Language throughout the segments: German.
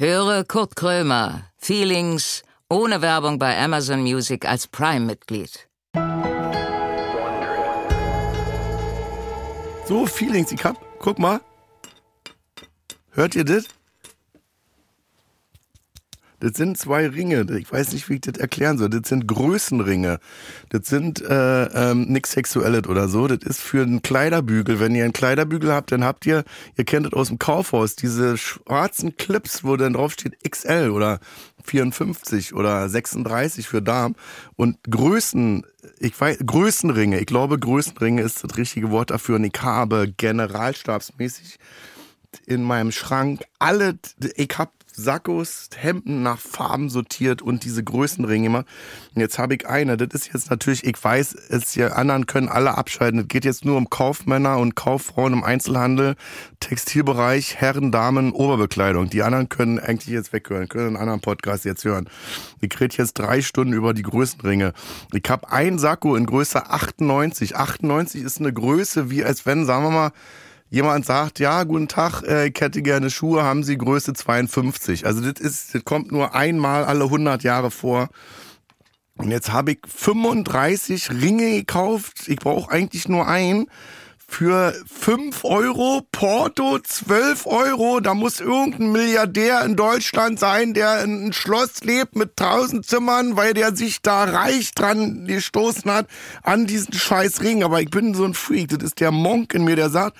Höre Kurt Krömer, Feelings, ohne Werbung bei Amazon Music als Prime-Mitglied. So, Feelings, ich hab, guck mal. Hört ihr das? Das sind zwei Ringe. Ich weiß nicht, wie ich das erklären soll. Das sind Größenringe. Das sind äh, ähm, nichts Sexuelles oder so. Das ist für einen Kleiderbügel. Wenn ihr einen Kleiderbügel habt, dann habt ihr, ihr kennt das aus dem Kaufhaus, diese schwarzen Clips, wo dann drauf steht XL oder 54 oder 36 für Darm. Und Größen, ich weiß, Größenringe. Ich glaube, Größenringe ist das richtige Wort dafür. Und ich habe generalstabsmäßig in meinem Schrank alle, ich hab Sackos, Hemden nach Farben sortiert und diese Größenringe immer. Und jetzt habe ich eine. Das ist jetzt natürlich, ich weiß, es die anderen können alle abschalten. Es geht jetzt nur um Kaufmänner und Kauffrauen im Einzelhandel, Textilbereich, Herren, Damen, Oberbekleidung. Die anderen können eigentlich jetzt weghören, können einen anderen Podcast jetzt hören. Ich rede jetzt drei Stunden über die Größenringe. Ich habe ein Sakko in Größe 98. 98 ist eine Größe, wie als wenn, sagen wir mal, jemand sagt, ja, guten Tag, äh, ich hätte gerne Schuhe, haben Sie Größe 52. Also das ist, das kommt nur einmal alle 100 Jahre vor. Und jetzt habe ich 35 Ringe gekauft. Ich brauche eigentlich nur einen. Für 5 Euro, Porto 12 Euro. Da muss irgendein Milliardär in Deutschland sein, der in ein Schloss lebt mit 1000 Zimmern, weil der sich da reich dran gestoßen hat an diesen scheiß Ring. Aber ich bin so ein Freak. Das ist der Monk in mir, der sagt,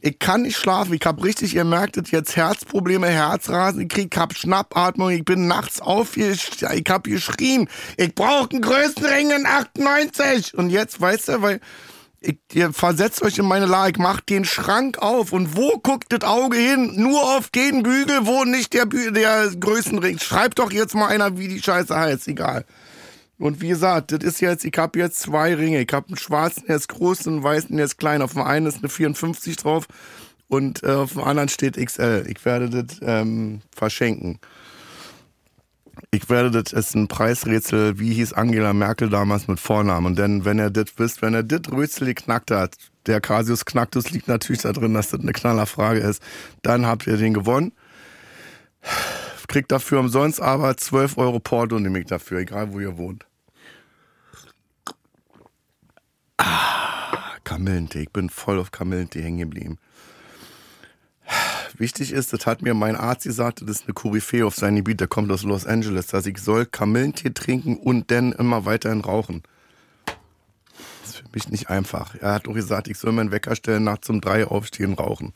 ich kann nicht schlafen. Ich habe richtig, ihr merkt es jetzt, Herzprobleme, Herzrasen. Ich krieg, hab Schnappatmung. Ich bin nachts auf, ich, hab geschrien. Ich brauche einen größten Ring in 98. Und jetzt, weißt du, weil ich, ihr versetzt euch in meine Lage, macht den Schrank auf und wo guckt das Auge hin? Nur auf den Bügel, wo nicht der, Bü der Größenring. Schreibt doch jetzt mal einer, wie die Scheiße heißt, egal. Und wie gesagt, das ist jetzt, ich habe jetzt zwei Ringe. Ich habe einen schwarzen, der ist groß und einen weißen, der ist klein. Auf dem einen ist eine 54 drauf und äh, auf dem anderen steht XL. Ich werde das ähm, verschenken. Ich werde das, ist ein Preisrätsel, wie hieß Angela Merkel damals mit Vornamen. Dann, wenn ihr das wisst, wenn er das Rätsel geknackt hat, der Casius Knacktus liegt natürlich da drin, dass das eine Knallerfrage ist, dann habt ihr den gewonnen kriegt dafür umsonst aber 12 Euro Porto nehme ich dafür, egal wo ihr wohnt. Ah, Kamillentee. Ich bin voll auf Kamillentee hängen geblieben. Wichtig ist, das hat mir mein Arzt gesagt, das ist eine Koryphäe auf seinem Gebiet, der kommt aus Los Angeles, dass ich soll Kamillentee trinken und dann immer weiterhin rauchen. Das ist für mich nicht einfach. Er hat auch gesagt, ich soll meinen Wecker stellen, nachts um drei aufstehen, rauchen.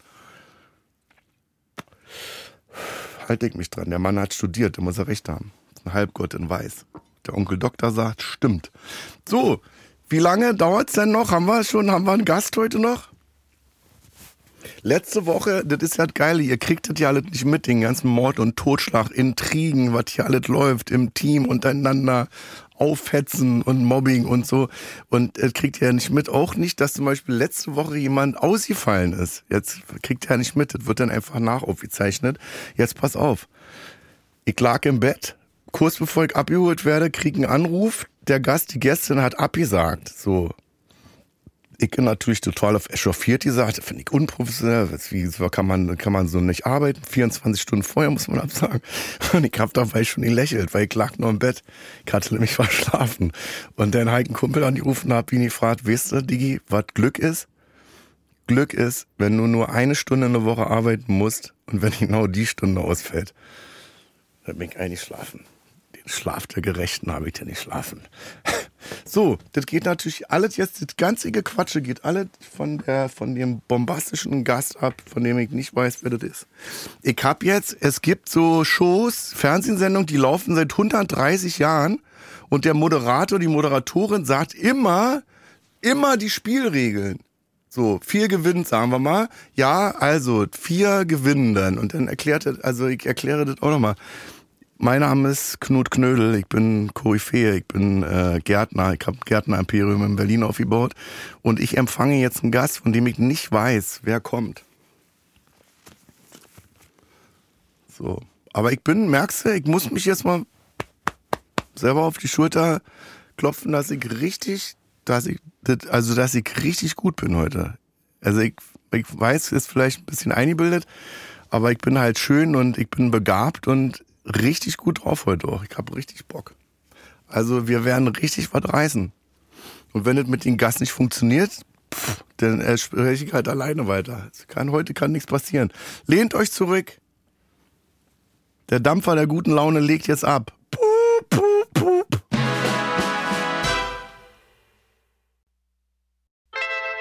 Halte ich mich dran. Der Mann hat studiert, der muss er recht haben. Ein Halbgott in Weiß. Der Onkel Doktor sagt, stimmt. So, wie lange dauert's denn noch? Haben wir schon, haben wir einen Gast heute noch? Letzte Woche, das ist ja das Geile, ihr kriegt das ja alles nicht mit, den ganzen Mord und Totschlag, Intrigen, was hier alles läuft im Team untereinander, Aufhetzen und Mobbing und so. Und das kriegt ihr ja nicht mit. Auch nicht, dass zum Beispiel letzte Woche jemand ausgefallen ist. Jetzt kriegt ihr ja nicht mit, das wird dann einfach nachaufgezeichnet. Jetzt pass auf. Ich lag im Bett, kurz bevor ich abgeholt werde, krieg einen Anruf, der Gast, die Gästin hat abgesagt. So. Ich bin natürlich total auf echauffiert gesagt, finde ich unprofessionell. Wie kann man, kann man so nicht arbeiten? 24 Stunden vorher muss man absagen. Und ich habe dabei schon gelächelt, weil ich lag nur im Bett. Ich hatte nämlich verschlafen. Und dann habe ich einen Kumpel angerufen und habe ihn gefragt, weißt du, Digi, was Glück ist? Glück ist, wenn du nur eine Stunde in der Woche arbeiten musst und wenn genau die Stunde ausfällt, dann bin ich eigentlich schlafen. Schlaf der Gerechten habe ich ja nicht schlafen. So, das geht natürlich alles jetzt, das ganze Gequatsche geht alles von der, von dem bombastischen Gast ab, von dem ich nicht weiß, wer das ist. Ich hab jetzt, es gibt so Shows, Fernsehsendungen, die laufen seit 130 Jahren und der Moderator, die Moderatorin sagt immer, immer die Spielregeln. So, vier gewinnen, sagen wir mal. Ja, also, vier gewinnen dann. Und dann erklärt er, also ich erkläre das auch nochmal. Mein Name ist Knut Knödel, ich bin Koryphäe, ich bin äh, Gärtner, ich habe Gärtner-Imperium in Berlin aufgebaut und ich empfange jetzt einen Gast, von dem ich nicht weiß, wer kommt. So, aber ich bin, merkst du, ich muss mich jetzt mal selber auf die Schulter klopfen, dass ich richtig, dass ich, also dass ich richtig gut bin heute. Also ich, ich weiß, ist vielleicht ein bisschen eingebildet, Aber ich bin halt schön und ich bin begabt und richtig gut drauf heute auch. Ich habe richtig Bock. Also wir werden richtig was reißen. Und wenn es mit den Gas nicht funktioniert, pff, dann äh, spreche ich halt alleine weiter. Kann, heute kann nichts passieren. Lehnt euch zurück. Der Dampfer der guten Laune legt jetzt ab. Pup, pup, pup.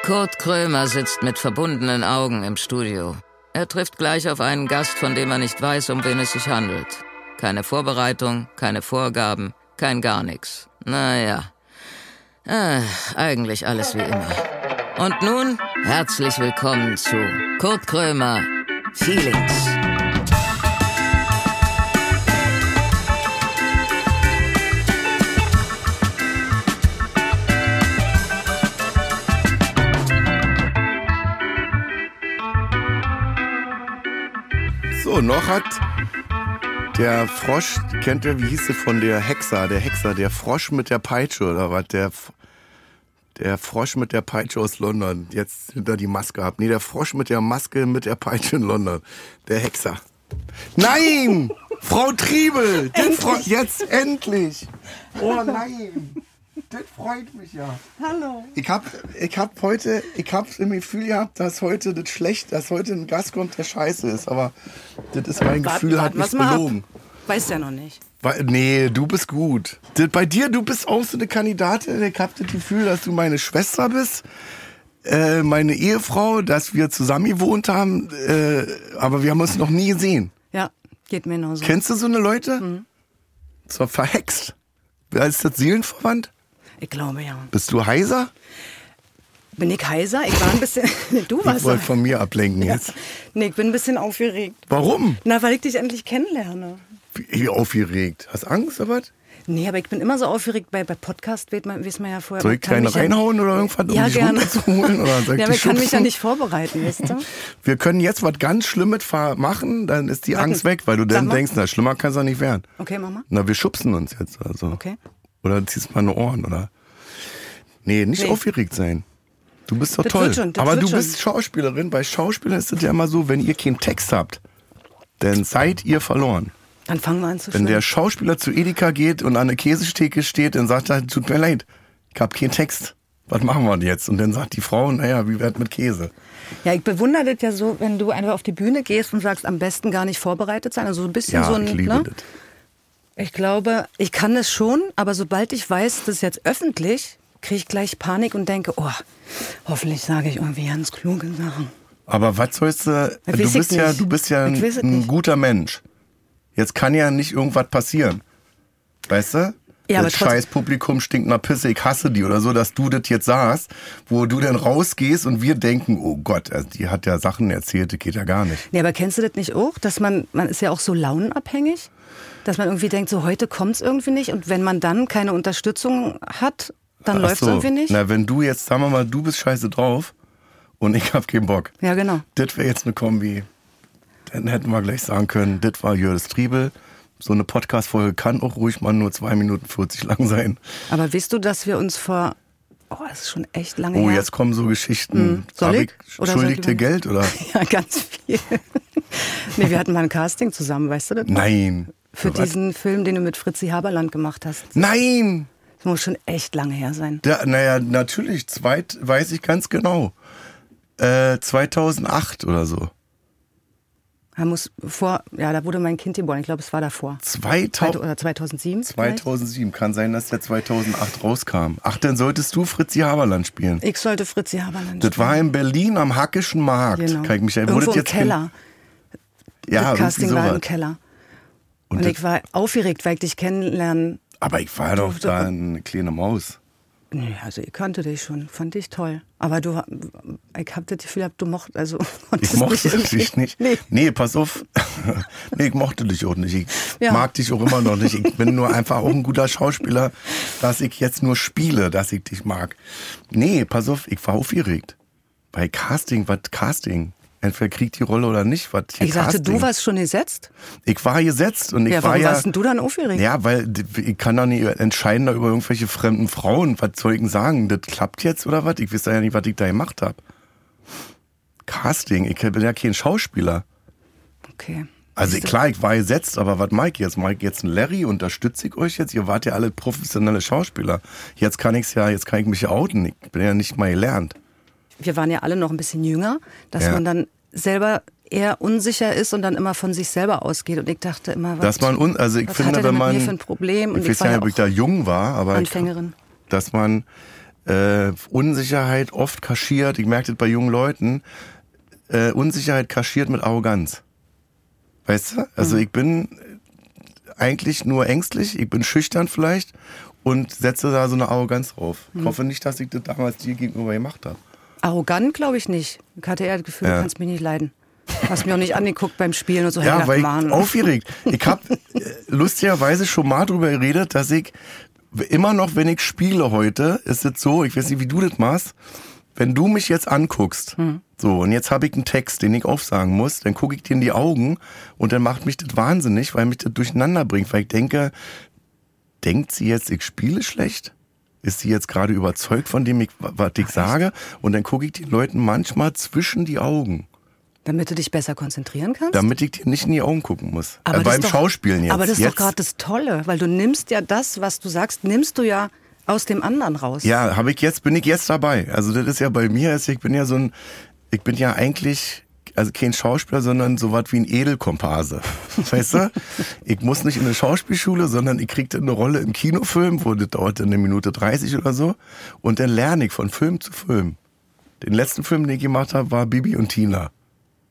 Kurt Krömer sitzt mit verbundenen Augen im Studio. Er trifft gleich auf einen Gast, von dem er nicht weiß, um wen es sich handelt. Keine Vorbereitung, keine Vorgaben, kein gar nichts. Naja, äh, eigentlich alles wie immer. Und nun herzlich willkommen zu Kurt Krömer Feelings. So, noch hat der Frosch, kennt ihr, wie hieß sie von der Hexer, der Hexer, der Frosch mit der Peitsche oder was? Der, der Frosch mit der Peitsche aus London. Jetzt hinter die Maske ab. Nee, der Frosch mit der Maske mit der Peitsche in London. Der Hexer. Nein! Frau Triebel! Den Fro- jetzt endlich! Oh nein! Das freut mich ja. Hallo. Ich hab, ich hab heute, ich hab im Gefühl gehabt, dass heute das schlecht, dass heute ein Gast kommt, der scheiße ist. Aber das ist mein Gefühl, hat mich belogen. Weiß ja noch nicht. Weil, nee, du bist gut. Das, bei dir, du bist auch so eine Kandidatin. Ich hab das Gefühl, dass du meine Schwester bist, äh, meine Ehefrau, dass wir zusammen gewohnt haben, äh, aber wir haben uns noch nie gesehen. Ja, geht mir genauso. Kennst du so eine Leute? Mhm. So verhext. Wer ist das seelenverwandt? Ich glaube ja. Bist du heiser? Bin ich heiser? Ich war ein bisschen. du Ich warst wollte von mir ablenken ja. jetzt. Nee, ich bin ein bisschen aufgeregt. Warum? Na, weil ich dich endlich kennenlerne. Wie aufgeregt. Hast Angst oder was? Nee, aber ich bin immer so aufgeregt bei, bei Podcast, weiß man, weiß man ja vorher. Soll ich kleine mich ja- reinhauen oder irgendwas, um ja, dich gerne. runterzuholen? Oder soll ich ja, aber ich kann mich ja nicht vorbereiten, weißt du? Wir können jetzt was ganz Schlimmes machen, dann ist die Sag Angst weg, weil du Sag dann mal. denkst, na, schlimmer kann es doch nicht werden. Okay, Mama? Na, wir schubsen uns jetzt also. Okay. Oder ziehst mal eine Ohren, oder? Nee, nicht Nee. aufgeregt sein. Du bist doch Das toll. wird schon, Aber wird du schon. bist Schauspielerin. Bei Schauspielern ist es ja immer so, wenn ihr keinen Text habt, dann seid ihr verloren. Dann fangen wir an zu Wenn der schwimmen. Schauspieler zu Edeka geht und an der Käsetheke steht, dann sagt er, tut mir leid, ich hab keinen Text. Was machen wir denn jetzt? Und dann sagt die Frau, naja, wie wär's mit Käse? Ja, ich bewundere das ja so, wenn du einfach auf die Bühne gehst und sagst, am besten gar nicht vorbereitet sein. Also so ein bisschen Ja, so ein. ich liebe ne? das. Ich glaube, ich kann es schon, aber sobald ich weiß, das ist jetzt öffentlich, kriege ich gleich Panik und denke, oh, hoffentlich sage ich irgendwie ganz kluge Sachen. Aber was sollst du, Das du bist ja, du bist ja ein, ein guter Mensch. Jetzt kann ja nicht irgendwas passieren. Weißt du? Ja, das scheiß Publikum stinkt nach Pisse, ich hasse die oder so, dass du das jetzt sagst, wo du dann rausgehst und wir denken, oh Gott, also die hat ja Sachen erzählt, das geht ja gar nicht. Nee, aber kennst du das nicht auch, dass man, man ist ja auch so launenabhängig, dass man irgendwie denkt, so heute kommt es irgendwie nicht und wenn man dann keine Unterstützung hat, dann Ach läuft es so. irgendwie nicht. Na, wenn du jetzt, sagen wir mal, du bist scheiße drauf und ich hab keinen Bock. Ja, genau. Das wäre jetzt eine Kombi. Dann hätten wir gleich sagen können, das war Jördis Triebel. So eine Podcast-Folge kann auch ruhig mal nur zwei Minuten 40 lang sein. Aber weißt du, dass wir uns vor, oh, das ist schon echt lange Oh, her. jetzt kommen so Geschichten. Soll Hab ich? Oder soll ich dir mal- Geld oder? Ja, ganz viel. nee, wir hatten mal ein Casting zusammen, weißt du das? Nein. Für was? diesen Film, den du mit Fritzi Haberland gemacht hast. Nein! Das muss schon echt lange her sein. Da, naja, natürlich, zweit, weiß ich ganz genau. Äh, 2008 oder so. Er muss vor, ja, da wurde mein Kind geboren. Ich glaube, es war davor. 2000, 2000 oder 2007. vielleicht? 2007. Kann sein, dass der 2008 rauskam. Ach, dann solltest du Fritzi Haberland spielen. Ich sollte Fritzi Haberland. Das war in Berlin am Hackischen Markt. genau. Kann ich mich erinnern. Irgendwo im Keller. Ja, das Casting war im Keller. Und Und, das- ich war aufgeregt, weil ich dich kennenlernen. Aber ich war doch da eine kleine Maus. Nee, also ich kannte dich schon, fand ich toll. Aber du, ich hab das Gefühl, gehabt, du mocht, also Ich mochte dich nicht. Nee. Nee, pass auf. nee, ich mochte dich auch nicht. Ich Ja. mag dich auch immer noch nicht. Ich bin nur einfach auch ein guter Schauspieler, dass ich jetzt nur spiele, dass ich dich mag. Nee, pass auf, ich war aufgeregt. Bei Casting, was Casting? Entweder kriegt die Rolle oder nicht, was Ich sagte, Casting. du warst schon gesetzt. Ich war gesetzt und ich Ja, war warum ja. warst denn du dann aufgeregt? Ja, weil ich kann doch nicht entscheiden da über irgendwelche fremden Frauen. Was soll ich denn sagen? Das klappt jetzt oder was? Ich weiß ja nicht, was ich da gemacht habe. Casting, ich bin ja kein Schauspieler. Okay. Also klar, ich war gesetzt, aber was Mike jetzt? Mike jetzt ein Larry, unterstütze ich euch jetzt? Ihr wart ja alle professionelle Schauspieler. Jetzt kann ich's ja, jetzt kann ich mich outen. Ich bin ja nicht mal gelernt. Wir waren ja alle noch ein bisschen jünger, dass Ja. man dann selber eher unsicher ist und dann immer von sich selber ausgeht. Und ich dachte immer, was, Dass man un, also ich was finde, hat wenn man, für ein Problem? Und ich ich, weiß ja nicht, ob ich da jung war, aber ich, Anfängerin. dass man äh, Unsicherheit oft kaschiert. Ich merke das bei jungen Leuten. Äh, Unsicherheit kaschiert mit Arroganz. Weißt du? Also Mhm. ich bin eigentlich nur ängstlich, ich bin schüchtern vielleicht und setze da so eine Arroganz drauf. Mhm. Ich hoffe nicht, dass ich das damals dir gegenüber gemacht habe. Arrogant glaube ich nicht. Ich hatte eher das Gefühl, Ja. du kannst mich nicht leiden. Hast mich auch nicht angeguckt beim Spielen und so. Ja, weil ich aufgeregt. Ich habe lustigerweise schon mal drüber geredet, dass ich immer noch, wenn ich spiele heute, ist es so, ich weiß nicht, wie du das machst, wenn du mich jetzt anguckst, Hm. so, und jetzt habe ich einen Text, den ich aufsagen muss, dann gucke ich dir in die Augen und dann macht mich das wahnsinnig, weil mich das durcheinander bringt, weil ich denke, denkt sie jetzt, ich spiele schlecht? Ist sie jetzt gerade überzeugt von dem, was ich sage? Und dann gucke ich den Leuten manchmal zwischen die Augen. Damit du dich besser konzentrieren kannst? Damit ich dir nicht in die Augen gucken muss. Aber äh, das beim ist doch- Schauspielen jetzt. Aber das ist jetzt, doch gerade das Tolle, weil du nimmst ja das, was du sagst, nimmst du ja aus dem anderen raus. Ja, habe ich jetzt, bin ich jetzt dabei. Also das ist ja bei mir, ich bin ja so ein, ich bin ja eigentlich, also kein Schauspieler, sondern so was wie ein Edelkomparse. Weißt du? Ich muss nicht in eine Schauspielschule, sondern ich krieg dann eine Rolle im Kinofilm, wo das dauert eine Minute 30 oder so. Und dann lerne ich von Film zu Film. Den letzten Film, den ich gemacht habe, war Bibi und Tina.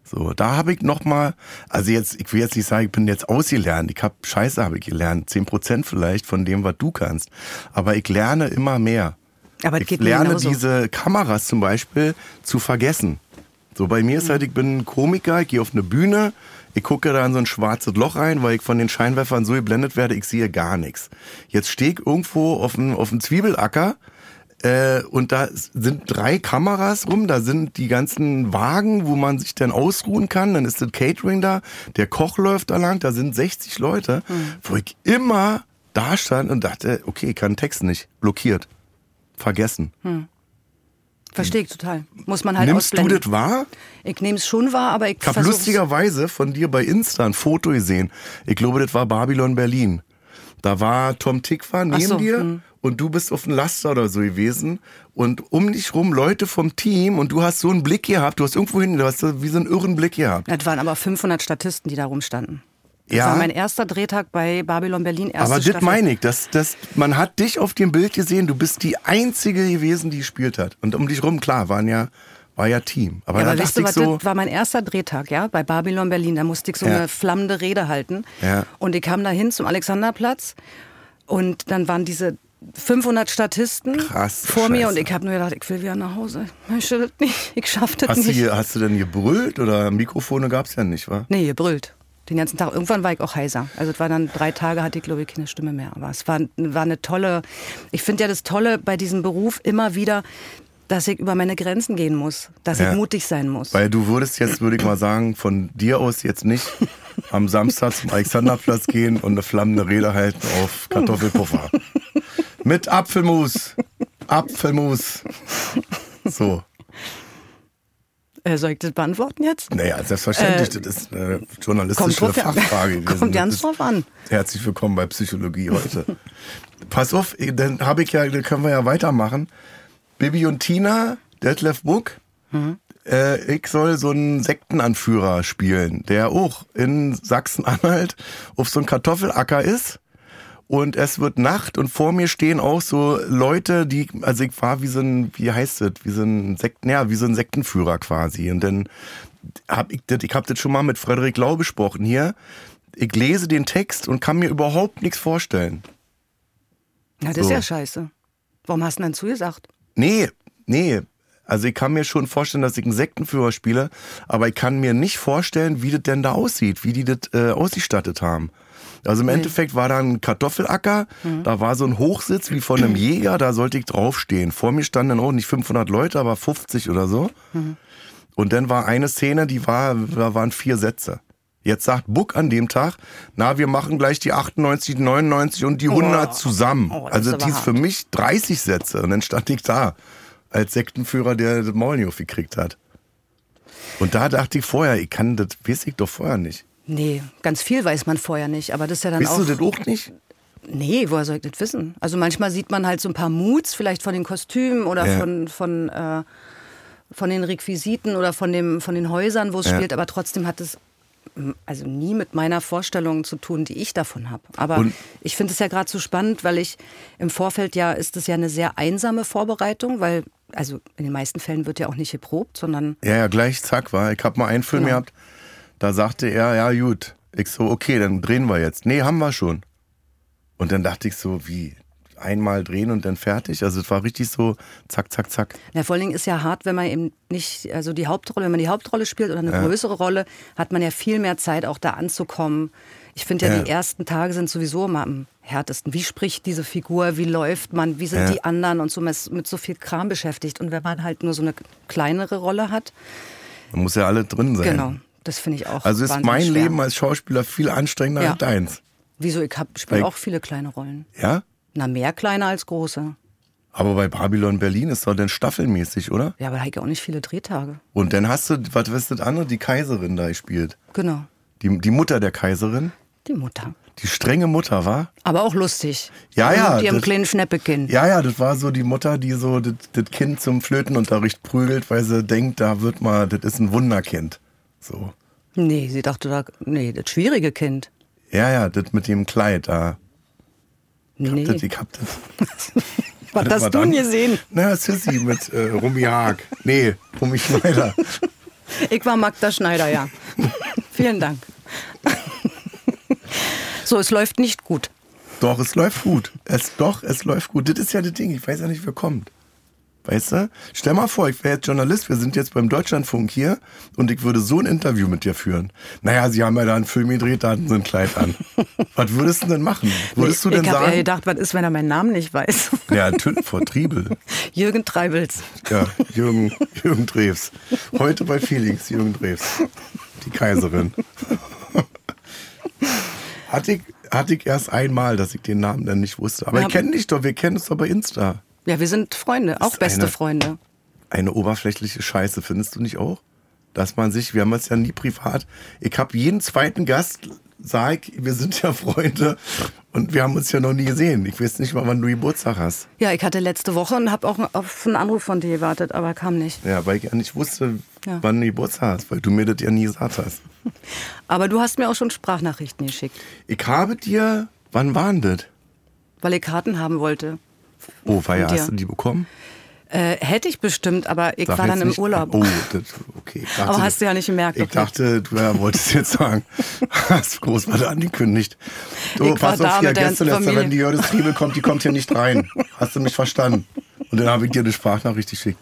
So, da habe ich noch mal, also jetzt, ich will jetzt nicht sagen, ich bin jetzt ausgelernt. Ich habe Scheiße habe ich gelernt, zehn Prozent vielleicht von dem, was du kannst. Aber ich lerne immer mehr. Aber ich lerne diese Kameras zum Beispiel zu vergessen. So bei mir ist Mhm. halt, ich bin ein Komiker, ich gehe auf eine Bühne, ich gucke da in so ein schwarzes Loch rein, weil ich von den Scheinwerfern so geblendet werde, ich sehe gar nichts. Jetzt stehe ich irgendwo auf einem, auf Zwiebelacker äh, und da sind drei Kameras rum, da sind die ganzen Wagen, wo man sich dann ausruhen kann, dann ist das Catering da, der Koch läuft da lang, da sind 60 Leute, Mhm. wo ich immer da stand und dachte, okay, ich kann Text nicht, blockiert, vergessen. Verstehe ich total. Muss man halt Nimmst du ausblenden. das wahr? Ich nehme es schon wahr, aber ich Ich habe lustigerweise von dir bei Insta ein Foto gesehen. Ich glaube, das war Babylon Berlin. Da war Tom Tikva neben so, dir hm. und du bist auf dem Laster oder so gewesen und um dich rum Leute vom Team und du hast so einen Blick gehabt, du hast irgendwo hin, du hast so wie so einen irren Blick gehabt. Das waren aber 500 Statisten, die da rumstanden. Das Ja. war mein erster Drehtag bei Babylon Berlin. Erste Aber das meine ich, das, das, man hat dich auf dem Bild gesehen, du bist die Einzige gewesen, die gespielt hat. Und um dich rum, klar, waren ja, war ja Team. Aber Ja, aber weißt du, was, so, das war mein erster Drehtag, ja, bei Babylon Berlin. Da musste ich so Ja. eine flammende Rede halten. Ja. Und ich kam da hin zum Alexanderplatz und dann waren diese 500 Statisten Krass, vor mir Scheiße. und ich habe nur gedacht, ich will wieder nach Hause. Ich möchte das nicht, ich schaff das hast du, nicht. hier, hast du denn gebrüllt oder Mikrofone gab's ja nicht, wa? Nee, gebrüllt. Den ganzen Tag. Irgendwann war ich auch heiser. Also es war dann drei Tage, hatte ich glaube ich keine Stimme mehr. Aber es war, war eine tolle, ich finde ja das Tolle bei diesem Beruf immer wieder, dass ich über meine Grenzen gehen muss. Dass Ja. ich mutig sein muss. Weil du würdest jetzt, würde ich mal sagen, von dir aus jetzt nicht am Samstag zum Alexanderplatz gehen und eine flammende Rede halten auf Kartoffelpuffer. Mit Apfelmus. Apfelmus. So. Äh, soll ich das beantworten jetzt? Naja, selbstverständlich, das ist eine journalistische Fachfrage gewesen. kommt ganz drauf an. Herzlich willkommen bei Psychologie heute. Pass auf, dann habe ich ja, dann können wir ja weitermachen. Bibi und Tina, Detlef Book. Äh, ich soll so einen Sektenanführer spielen, der auch in Sachsen-Anhalt auf so einem Kartoffelacker ist. Und es wird Nacht und vor mir stehen auch so Leute, die, also ich war wie so ein, wie heißt das, wie so ein Sekten, ja, wie so ein Sektenführer quasi. Und dann hab ich das, ich hab das schon mal mit Frederik Lau besprochen hier. Ich lese den Text und kann mir überhaupt nichts vorstellen. Na, das ist So. ja scheiße. Warum hast du denn zugesagt? Nee, nee. Also ich kann mir schon vorstellen, dass ich einen Sektenführer spiele, aber ich kann mir nicht vorstellen, wie das denn da aussieht, wie die das äh, ausgestattet haben. Also im Endeffekt war da ein Kartoffelacker, da war so ein Hochsitz wie von einem Jäger, da sollte ich draufstehen. Vor mir standen dann auch nicht 500 Leute, aber 50 oder so. Und dann war eine Szene, die war, da waren vier Sätze. Jetzt sagt Buck an dem Tag, na, wir machen gleich die 98, 99 und die 100 zusammen. Oh, also die ist für mich 30 Sätze. Und dann stand ich da als Sektenführer, der das Maul nicht aufgekriegt hat. Und da dachte ich vorher, ich kann das, weiß ich doch vorher nicht. Nee, ganz viel weiß man vorher nicht, aber das ist ja dann Bist auch. du das auch nicht? Nee, woher soll ich das wissen? Also manchmal sieht man halt so ein paar Moods, vielleicht von den Kostümen oder Ja. von, von, äh, von den Requisiten oder von, dem, von den Häusern, wo es Ja. spielt, aber trotzdem hat es also nie mit meiner Vorstellung zu tun, die ich davon habe. Aber Und- ich finde es ja gerade so spannend, weil ich im Vorfeld ja, ist es ja eine sehr einsame Vorbereitung, weil, also in den meisten Fällen wird ja auch nicht geprobt, sondern Ja, ja, gleich, zack, war. Ich hab mal einen Film Genau. gehabt, da sagte er, ja, gut. Ich so, okay, dann drehen wir jetzt. Nee, haben wir schon. Und dann dachte ich so, wie, einmal drehen und dann fertig? Also es war richtig so, zack, zack, zack. Ja, vor allen Dingen ist ja hart, wenn man eben nicht, also die Hauptrolle, wenn man die Hauptrolle spielt oder eine größere Rolle, hat man ja viel mehr Zeit, auch da anzukommen. Ich finde ja, Ja. die ersten Tage sind sowieso immer am härtesten. Wie spricht diese Figur? Wie läuft man? Wie sind Ja. die anderen? Und so man ist mit so viel Kram beschäftigt. Und wenn man halt nur so eine kleinere Rolle hat, Da muss ja alle drin sein. genau, das finde ich auch. Also ist mein schwer. Leben als Schauspieler viel anstrengender Ja. als deins. Wieso? Ich spiele auch viele kleine Rollen. Ja? Na, mehr kleine als große. Aber bei Babylon Berlin ist doch dann staffelmäßig, oder? Ja, aber da habe ich auch nicht viele Drehtage. Und dann hast du, was ist das andere? Die Kaiserin da gespielt. Genau. Die, die Mutter der Kaiserin. Die Mutter. Die strenge Mutter, war? Aber auch lustig. Ja, ja, Mit ihrem das- kleinen Schneppekind. Ja, ja, das war so die Mutter, die so das, das Kind zum Flötenunterricht prügelt, weil sie denkt, da wird mal, das ist ein Wunderkind. So. Nee, sie dachte da, nee, das schwierige Kind. Ja, ja, das mit dem Kleid da. Nee. Das, ich hab das. Was das hast du denn gesehen? Na, Sissy mit äh, Rumi Haag. Nee, Rumi Schneider. Ich war Magda Schneider, ja. Vielen Dank. so, es läuft nicht gut. Doch, es läuft gut. Es, doch, es läuft gut. Das ist ja das Ding. Ich weiß ja nicht, wer kommt. Weißt du? Stell mal vor, ich wäre jetzt Journalist, wir sind jetzt beim Deutschlandfunk hier und ich würde so ein Interview mit dir führen. Naja, sie haben ja da einen Film gedreht, da hatten sie ein Kleid an. Was würdest du denn machen? Würdest du denn ich habe eher sagen? gedacht, was ist, wenn er meinen Namen nicht weiß? Ja, vor Triebel. Jürgen Treibels. Ja, Jürgen, Jürgen Drews. Heute bei Felix, Jürgen Drews. Die Kaiserin. Hatte ich, hatte ich erst einmal, dass ich den Namen dann nicht wusste. Aber Ja. ich kenne dich doch, wir kennen uns doch bei Insta. Ja, wir sind Freunde, auch beste eine- Freunde. Eine oberflächliche Scheiße, findest du nicht auch? Dass man sich, wir haben es ja nie privat. Ich habe jeden zweiten Gast, sag wir sind ja Freunde und wir haben uns ja noch nie gesehen. Ich weiß nicht mal, wann du Geburtstag hast. Ja, ich hatte letzte Woche und habe auch auf einen Anruf von dir gewartet, aber kam nicht. Ja, weil ich ja nicht wusste, Ja. wann du Geburtstag hast, weil du mir das ja nie gesagt hast. Aber du hast mir auch schon Sprachnachrichten geschickt, Ich habe dir, wann waren das? weil ich Karten haben wollte. Oh, dir. hast du die bekommen? Äh, hätte ich bestimmt, aber ich Sag war dann im nicht- Urlaub. Oh, das, okay. Ich dachte, Aber hast du ja nicht gemerkt, Ich okay. dachte, du ja, wolltest jetzt sagen, hast groß was angekündigt. Du, Ich pass auf hier, wenn die Jördes Triebel kommt, die kommt hier nicht rein. Hast du mich verstanden? Und dann habe ich dir eine Sprachnachricht geschickt.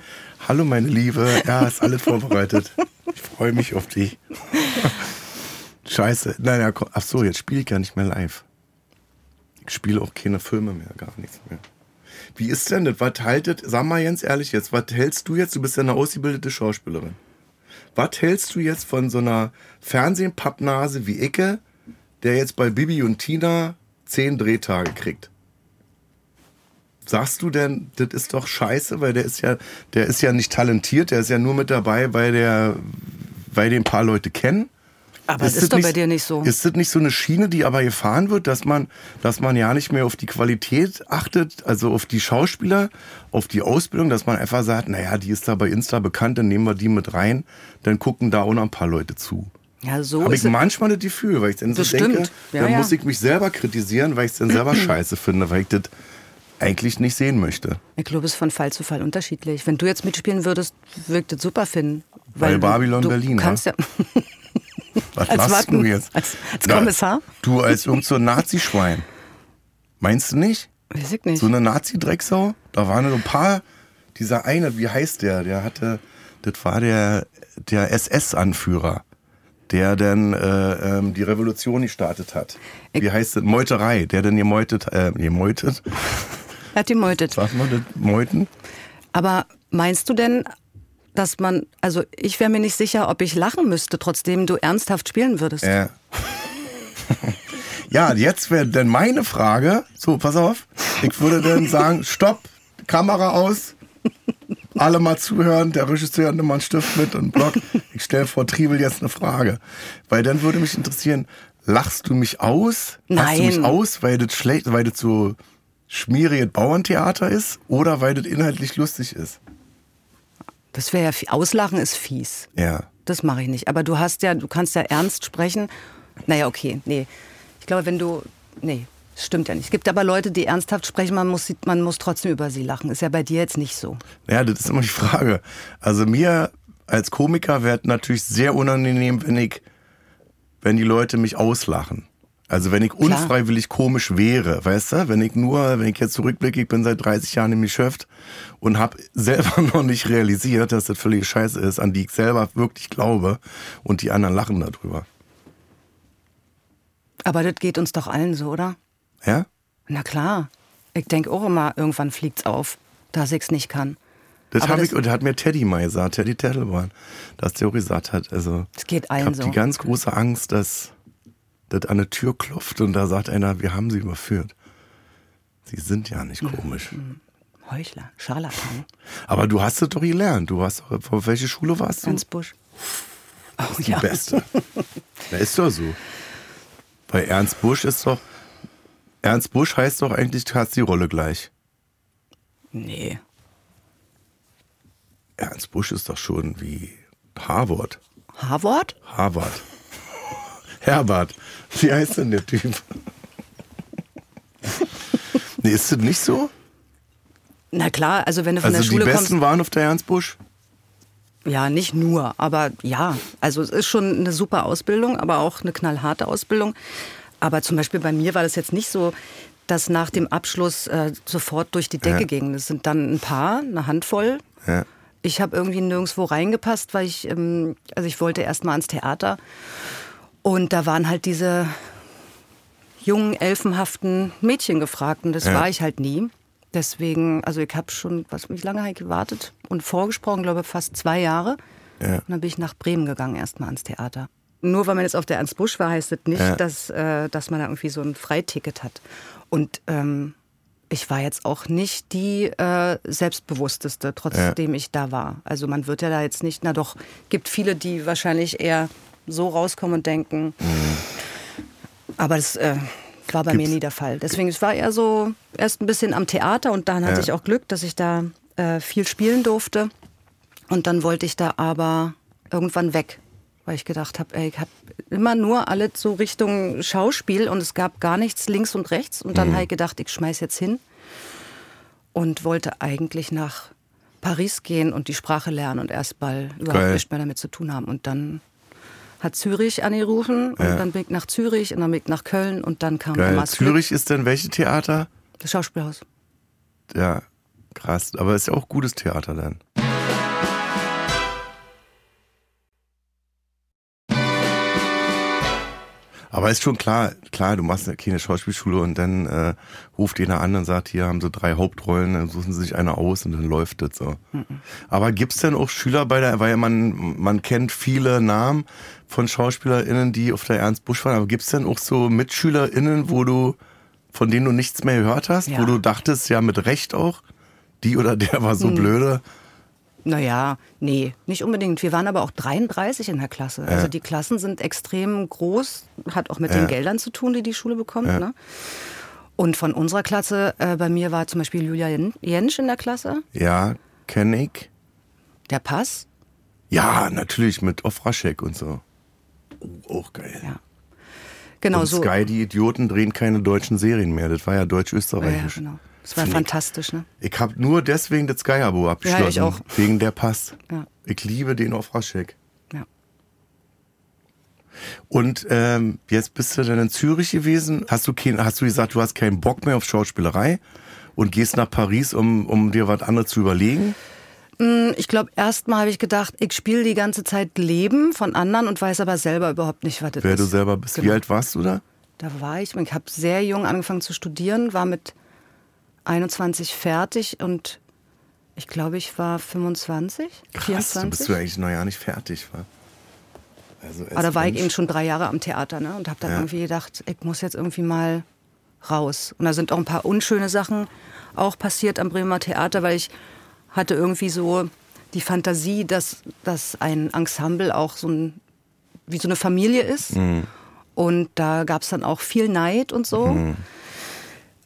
Hallo meine Liebe, ja, ist alles vorbereitet. Ich freue mich auf dich. Scheiße. Naja, komm. ach so, jetzt spiele ich gar nicht mehr live. Ich spiele auch keine Filme mehr, gar nichts mehr. Wie ist denn das? Was haltet, sag mal ganz ehrlich jetzt, was hältst du jetzt? Du bist ja eine ausgebildete Schauspielerin. Was hältst du jetzt von so einer Fernsehpappnase wie Icke, der jetzt bei Bibi und Tina zehn Drehtage kriegt? Sagst du denn, das ist doch scheiße, weil der ist ja, der ist ja nicht talentiert, der ist ja nur mit dabei, weil der, weil den ein paar Leute kennen. Aber das ist doch bei dir nicht so. Ist das nicht so eine Schiene, die aber gefahren wird, dass man, dass man ja nicht mehr auf die Qualität achtet, also auf die Schauspieler, auf die Ausbildung, dass man einfach sagt, naja, die ist da bei Insta bekannt, dann nehmen wir die mit rein, dann gucken da auch noch ein paar Leute zu. Ja, so Habe ist ich manchmal das Gefühl, weil ich dann so denke, Ja, dann ja. muss ich mich selber kritisieren, weil ich es dann selber scheiße finde, weil ich das eigentlich nicht sehen möchte. Ich glaube, es ist von Fall zu Fall unterschiedlich. Wenn du jetzt mitspielen würdest, wirkt es super finden. Weil du- Babylon du Berlin, kannst ja. Was Als machst Watten, du jetzt? als- als Na, Kommissar? Du als irgend so ein Nazi-Schwein. Meinst du nicht? Weiß ich nicht. So eine Nazi-Drecksau? Da waren so ein paar, dieser eine, wie heißt der? Der hatte, das war der, der SS-Anführer, der dann äh, ähm, die Revolution gestartet hat. Wie heißt das? Meuterei, der dann gemeutet, äh, gemeutet, Er hat gemeutet. sag mal das, meuten? Aber meinst du denn, dass man, also ich wäre mir nicht sicher, ob ich lachen müsste, trotzdem du ernsthaft spielen würdest. Ja. ja, jetzt wäre dann meine Frage, so, pass auf, ich würde dann sagen, stopp, Kamera aus, alle mal zuhören, der Regisseur nimmt mal einen Stift mit und Block. ich stelle vor Triebel jetzt eine Frage. Weil dann würde mich interessieren, lachst du mich aus? Lachst du mich Nein. aus, weil das schlecht, weil das so schmieriges Bauerntheater ist oder weil das inhaltlich lustig ist? Das wäre ja, auslachen ist fies. Ja. Das mache ich nicht. Aber du hast ja, du kannst ja ernst sprechen. Naja, okay, nee. Ich glaube, wenn du, nee, das stimmt ja nicht. Es gibt aber Leute, die ernsthaft sprechen, man muss, man muss trotzdem über sie lachen. Ist ja bei dir jetzt nicht so. Ja, das ist immer die Frage. Also mir als Komiker wäre natürlich sehr unangenehm, wenn ich, wenn die Leute mich auslachen. Also wenn ich unfreiwillig komisch wäre, weißt du? Wenn ich nur, wenn ich jetzt zurückblicke, ich bin seit 30 Jahren im Geschäft und habe selber noch nicht realisiert, dass das völlig scheiße ist, an die ich selber wirklich glaube und die anderen lachen darüber. Aber das geht uns doch allen so, oder? Ja? Na klar. Ich denke auch immer, irgendwann fliegt's auf, dass ich's nicht kann. Das habe ich, und das hat mir Teddy mal gesagt, Teddy Tettelborn, dass der auch gesagt hat, also Es geht ich allen habe so. die ganz große Angst, dass das an der Tür klopft und da sagt einer, wir haben sie überführt. Sie sind ja nicht komisch. Heuchler, Scharlatan, Aber du hast es doch gelernt. Du hast doch, auf welche Schule warst du? Ernst Busch. Oh, Die beste. Na, ist doch so. Bei Ernst Busch ist doch, Ernst Busch heißt doch eigentlich, du hast die Rolle gleich. Nee. Ernst Busch ist doch schon wie Harvard. Harvard? Harvard. Herbert. Wie heißt denn der Typ? nee, ist das nicht so? Na klar, also wenn du von Also der die Schule Besten kommst. waren auf der Ernst Busch? Ja, nicht nur, aber ja. Also es ist schon eine super Ausbildung, aber auch eine knallharte Ausbildung. Aber zum Beispiel bei mir war das jetzt nicht so, dass nach dem Abschluss äh, sofort durch die Decke Ja. ging. Das sind dann ein paar, eine Handvoll. Ja. Ich habe irgendwie nirgendwo reingepasst, weil ich, ähm, also ich wollte erst mal ans Theater. Und da waren halt diese jungen, elfenhaften Mädchen gefragt. Und das Ja. war ich halt nie. Deswegen, also ich habe schon, was, wie lange habe ich gewartet und vorgesprochen, glaube ich, fast zwei Jahre. Ja. Und dann bin ich nach Bremen gegangen, erstmal ans Theater. Nur weil man jetzt auf der Ernst Busch war, heißt das nicht, Ja. dass, äh, dass man da irgendwie so ein Freiticket hat. Und ähm, ich war jetzt auch nicht die äh, selbstbewussteste, trotzdem ich da war. Also man wird ja da jetzt nicht, na doch, gibt viele, die wahrscheinlich eher so rauskommen und denken. Aber das äh, war bei mir Gibt's- nie der Fall. Deswegen, es war eher so erst ein bisschen am Theater und dann hatte Ja. ich auch Glück, dass ich da äh, viel spielen durfte. Und dann wollte ich da aber irgendwann weg, weil ich gedacht habe, ich habe immer nur alle so Richtung Schauspiel und es gab gar nichts links und rechts. Und Mhm. dann habe ich gedacht, ich schmeiß jetzt hin und wollte eigentlich nach Paris gehen und die Sprache lernen und erst mal überhaupt nichts mehr damit zu tun haben. Und dann hat Zürich angerufen und Ja. dann bin ich nach Zürich und dann bin ich nach Köln und dann kam Geil. Glück, Zürich ist denn welche Theater? das Schauspielhaus. Ja, krass. Aber ist ja auch gutes Theater dann. Aber ist schon klar, klar, du machst ja keine Schauspielschule und dann äh, ruft einer an und sagt, hier haben sie drei Hauptrollen, dann suchen sie sich eine aus und dann läuft das so. Aber gibt's denn auch Schüler bei der, weil man, man kennt viele Namen von SchauspielerInnen, die auf der Ernst Busch waren, aber gibt's denn auch so MitschülerInnen, wo du, von denen du nichts mehr gehört hast, Ja. wo du dachtest, ja mit Recht auch, die oder der war so blöde? Naja, nee, nicht unbedingt. Wir waren aber auch 33 in der Klasse. Also die Klassen sind extrem groß, hat auch mit Ja. den Geldern zu tun, die die Schule bekommt. Ja. Ne? Und von unserer Klasse, äh, bei mir war zum Beispiel Julia Jen- Jentsch in der Klasse, Ja, kenn ich. der Pass. Ja, natürlich mit Ofraschek und so. Oh, auch geil. Ja. Genau und so. Sky, die Idioten, drehen keine deutschen Serien mehr. Das war ja Ja, ja, deutsch-österreichisch. genau. Das war fantastisch, ne? Ich habe nur deswegen das Sky-Abo abgeschlossen. ich auch. Wegen der Pass. Ja. Ich liebe den Ofraschek. Ja. Und ähm, jetzt bist du dann in Zürich gewesen. Hast du, kein, hast du gesagt, du hast keinen Bock mehr auf Schauspielerei und gehst nach Paris, um, um dir was anderes zu überlegen? Ich glaube, erstmal habe ich gedacht, ich spiele die ganze Zeit Leben von anderen und weiß aber selber überhaupt nicht, was das Wer ist. du selber bist. Wie Genau. alt warst du da? Da war ich, ich habe sehr jung angefangen zu studieren, war mit 21 fertig und ich glaube, ich war 25, Krass, 24. du bist du eigentlich noch ja nicht fertig, wa? Also als Aber da war ich eben schon drei Jahre am Theater ne? und habe dann Ja. irgendwie gedacht, ich muss jetzt irgendwie mal raus. Und da sind auch ein paar unschöne Sachen auch passiert am Bremer Theater, weil ich hatte irgendwie so die Fantasie, dass, dass ein Ensemble auch so ein, wie so eine Familie ist. Mhm. Und da gab es dann auch viel Neid und so. Mhm.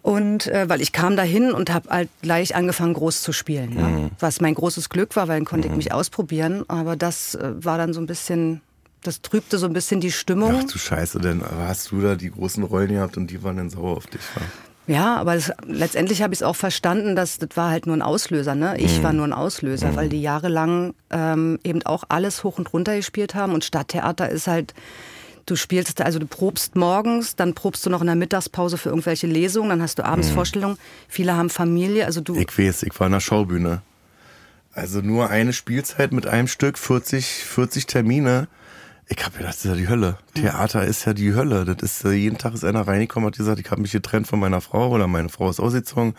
Und äh, weil ich kam dahin und habe halt gleich angefangen, groß zu spielen. Ne? Mhm. Was mein großes Glück war, weil dann konnte ich mhm. mich ausprobieren. Aber das äh, war dann so ein bisschen, das trübte so ein bisschen die Stimmung. Ach du Scheiße, denn hast du da die großen Rollen gehabt und die waren dann sauer auf dich? Wa? Ja, aber das, letztendlich habe ich es auch verstanden, dass das war halt nur ein Auslöser. Ne? Ich mhm. war nur ein Auslöser, mhm. weil die jahrelang ähm, eben auch alles hoch und runter gespielt haben. Und Stadttheater ist halt Du spielst, also du probst morgens, dann probst du noch in der Mittagspause für irgendwelche Lesungen, dann hast du abends mhm. Vorstellungen. Viele haben Familie, also du. Ich weiß, ich war in der Schaubühne. Also nur eine Spielzeit mit einem Stück, 40, 40 Termine. Ich habe gedacht, das ist ja die Hölle. Theater ist ja die Hölle. Das ist äh, jeden Tag ist einer reingekommen und hat gesagt, ich habe mich getrennt von meiner Frau oder meine Frau ist ausgezogen.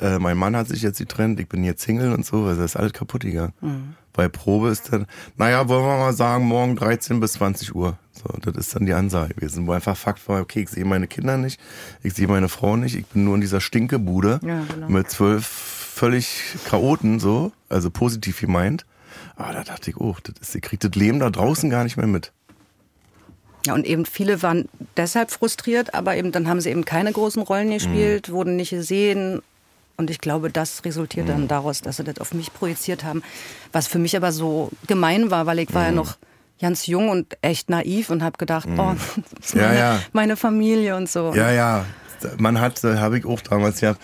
Äh, mein Mann hat sich jetzt getrennt, ich bin jetzt Single und so. Also das ist alles kaputt gegangen. Mhm. Bei Probe ist dann, naja, wollen wir mal sagen, morgen 13 bis 20 Uhr. So, das ist dann die Ansage gewesen, wo einfach Fakt war, okay, ich sehe meine Kinder nicht, ich sehe meine Frau nicht, ich bin nur in dieser Stinkebude ja, genau. mit zwölf völlig Chaoten, so, also positiv gemeint. Aber da dachte ich, oh, das ist, ihr kriegt das Leben da draußen gar nicht mehr mit. Ja, und eben viele waren deshalb frustriert, aber eben dann haben sie eben keine großen Rollen gespielt, mhm. wurden nicht gesehen. Und ich glaube, das resultiert mhm. dann daraus, dass sie das auf mich projiziert haben. Was für mich aber so gemein war, weil ich mhm. war ja mhm. noch ganz jung und echt naiv und habe gedacht, mhm. oh, das ist meine, ja, ja. meine, Familie und so. Ja, ja. Man hat, habe ich auch damals ja,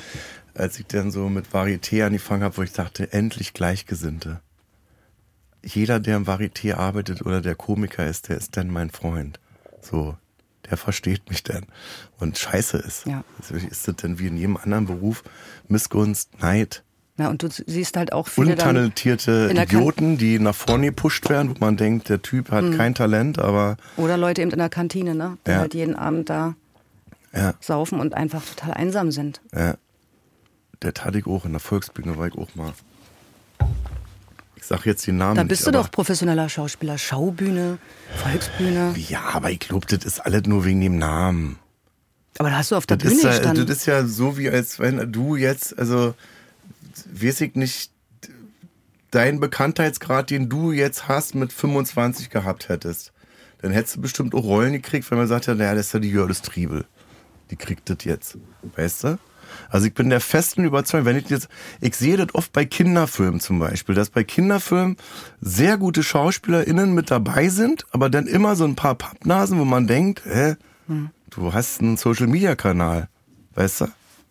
als ich dann so mit Varieté angefangen habe, wo ich dachte, endlich Gleichgesinnte jeder, der im Varieté arbeitet oder der Komiker ist, der ist dann mein Freund. So, der versteht mich dann. Und scheiße ist. Ja. Ist das denn wie in jedem anderen Beruf Missgunst, Neid? Ja, und du siehst halt auch viele Untalentierte Idioten, die nach vorne gepusht werden, wo man denkt, der Typ hat mhm. kein Talent, aber... Oder Leute eben in der Kantine, ne? Die ja. halt jeden Abend da ja. saufen und einfach total einsam sind. Ja. Der tat ich auch in der Volksbühne, war ich auch mal. Ich sag jetzt den Namen. Da bist nicht, du doch professioneller Schauspieler. Schaubühne, Volksbühne. Ja, aber ich glaube, das ist alles nur wegen dem Namen. Aber da hast du auf der das Bühne ist, gestanden. Das ist ja so, wie als wenn du jetzt, also, weiß ich nicht, deinen Bekanntheitsgrad, den du jetzt hast, mit 25 gehabt hättest. Dann hättest du bestimmt auch Rollen gekriegt, wenn man sagt, ja, naja, das ist ja die Jördis Triebel. Die kriegt das jetzt. Weißt du? Also ich bin der festen Überzeugung, wenn ich jetzt, ich sehe das oft bei Kinderfilmen zum Beispiel, dass bei Kinderfilmen sehr gute SchauspielerInnen mit dabei sind, aber dann immer so ein paar Pappnasen, wo man denkt, hä, hm. du hast einen Social Media Kanal, weißt du?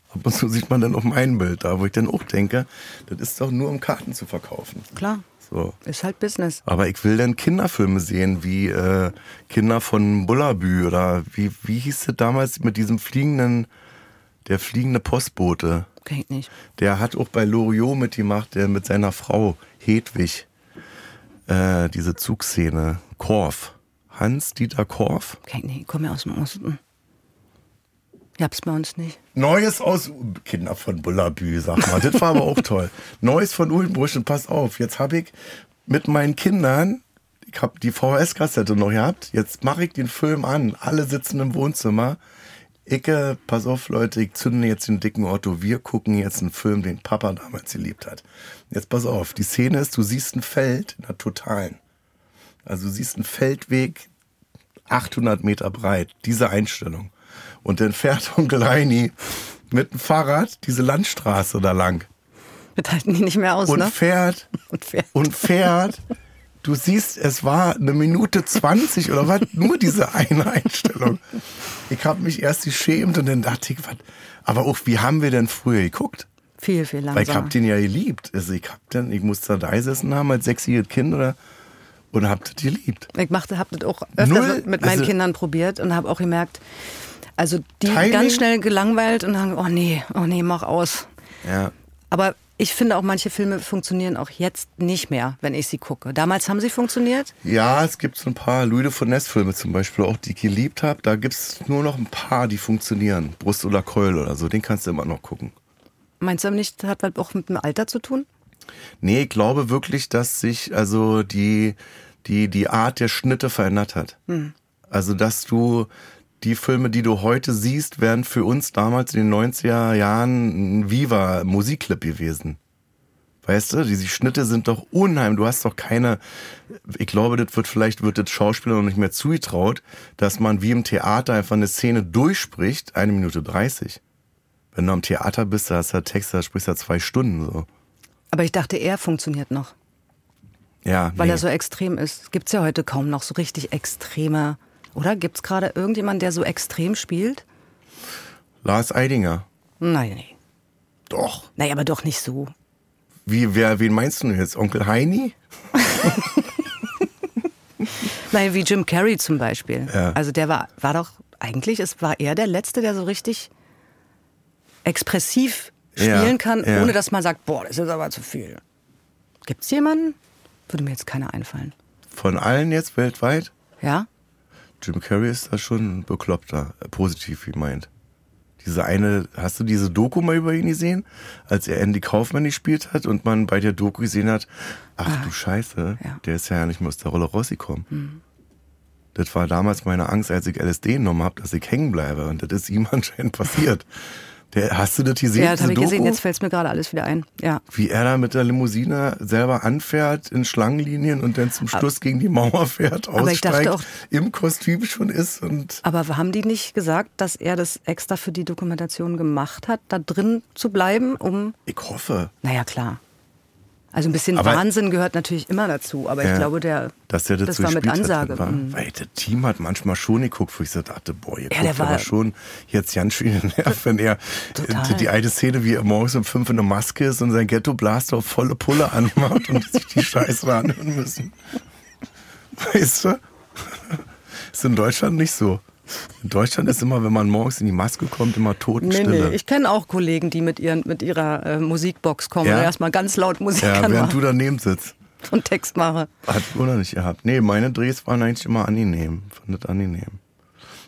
Ab und zu sieht man dann auf meinem Bild da, wo ich dann auch denke, das ist doch nur um Karten zu verkaufen. Klar. So. Ist halt Business. Aber ich will dann Kinderfilme sehen, wie äh, Kinder von Bullabü oder wie, wie hieß es damals mit diesem fliegenden der fliegende Postbote. Kenn ich nicht. Der hat auch bei Loriot mitgemacht, der mit seiner Frau Hedwig äh, diese Zugszene. Korf. Hans-Dieter Korf. Kenn ich nicht, komm ja aus dem Osten. Ich hab's bei uns nicht. Neues aus Kinder von Bullabü, sag mal. Das war aber auch toll. Neues von Uldenbusch und pass auf, jetzt habe ich mit meinen Kindern, ich habe die VHS-Kassette noch gehabt, jetzt mache ich den Film an. Alle sitzen im Wohnzimmer Icke, pass auf Leute, ich zünde jetzt den dicken Otto, wir gucken jetzt einen Film, den Papa damals geliebt hat. Jetzt pass auf, die Szene ist, du siehst ein Feld in der Totalen. Also du siehst einen Feldweg 800 Meter breit, diese Einstellung. Und dann fährt Onkel Heini mit dem Fahrrad diese Landstraße da lang. Das halten die nicht mehr aus, und ne? Fährt, und fährt. Und fährt. Du siehst, es war eine Minute 20 oder was? Nur diese eine Einstellung. Ich habe mich erst geschämt und dann dachte ich, was? Aber auch, wie haben wir denn früher geguckt? Viel, viel langsamer. Weil ich hab den ja geliebt. Also ich hab den, ich musste da gesessen haben als sechsjähriges Kind oder und hab das geliebt. Ich machte, hab das auch öfter Null, mit meinen also, Kindern probiert und habe auch gemerkt, also die Timing, ganz schnell gelangweilt und sagen, oh nee, oh nee, mach aus. Ja. Aber ich finde auch manche Filme funktionieren auch jetzt nicht mehr, wenn ich sie gucke. Damals haben sie funktioniert? Ja, es gibt so ein paar Louis von Ness Filme zum Beispiel, auch die ich geliebt habe. Da gibt es nur noch ein paar, die funktionieren. Brust oder Keul oder so, den kannst du immer noch gucken. Meinst du nicht, hat das auch mit dem Alter zu tun? Nee, ich glaube wirklich, dass sich also die, die, die Art der Schnitte verändert hat. Hm. Also, dass du die Filme, die du heute siehst, wären für uns damals in den 90er Jahren ein Viva Musikclip gewesen. Weißt du, diese Schnitte sind doch unheimlich. Du hast doch keine, ich glaube, das wird vielleicht, wird das Schauspieler noch nicht mehr zugetraut, dass man wie im Theater einfach eine Szene durchspricht, eine Minute dreißig. Wenn du am Theater bist, da hast du ja Text, da sprichst du ja zwei Stunden so. Aber ich dachte, er funktioniert noch, Ja, weil nee. er so extrem ist. Gibt's ja heute kaum noch so richtig extreme. Oder gibt's gerade irgendjemanden, der so extrem spielt? Lars Eidinger. Nein, nee. Doch. Naja, aber doch nicht so. Wie, wer, wen meinst du denn jetzt? Onkel Heini? Nein, wie Jim Carrey zum Beispiel. Ja. Also der war, war doch, eigentlich, es war er der Letzte, der so richtig expressiv Ja, spielen kann, ja. ohne dass man sagt, boah, das ist aber zu viel. Gibt's jemanden? Würde mir jetzt keiner einfallen. Von allen jetzt weltweit? Ja? Jim Carrey ist da schon ein bekloppter, äh, positiv gemeint. Diese eine, hast du diese Doku mal über ihn gesehen? Als er Andy Kaufmann gespielt hat und man bei der Doku gesehen hat, ach du Scheiße, ja. der ist ja nicht mehr aus der Rolle rausgekommen. Das war damals meine Angst, als ich LSD genommen habe, dass ich hängen bleibe. Und das ist ihm anscheinend passiert. Der, hast du das gesehen? Ja, das habe ich gesehen, jetzt fällt's mir gerade alles wieder ein. Ja. Wie er da mit der Limousine selber anfährt in Schlangenlinien und dann zum Schluss gegen die Mauer fährt, Aber ich dachte aussteigt, auch- im Kostüm schon ist und Aber haben die nicht gesagt, dass er das extra für die Dokumentation gemacht hat, da drin zu bleiben, um. ich hoffe, Naja, klar. Also ein bisschen Aber- Wahnsinn gehört natürlich immer dazu, aber Ja, ich glaube, der, dass er das, war mit Ansage. War, Mhm. weil das Team hat manchmal schon geguckt, wo ich so dachte, boah, ihr Ja, guckt der war- aber schon jetzt ganz schön in den Nerv, wenn er Total. die, alte Szene, wie er morgens um fünf in einer Maske ist und sein Ghetto-Blaster auf volle Pulle anmacht und sich die Scheiße anhören müssen. Weißt du? Ist in Deutschland nicht so. In Deutschland ist immer, wenn man morgens in die Maske kommt, immer Nee, Totenstille. nee, ich kenne auch Kollegen, die mit, ihren, mit ihrer äh, Musikbox kommen Ja? und erstmal ganz laut Musik ja, während du anmachen daneben sitzt. und Text mache. Hat Wunder nicht gehabt. Nee, meine Drehs waren eigentlich immer angenehm. Fand das angenehm.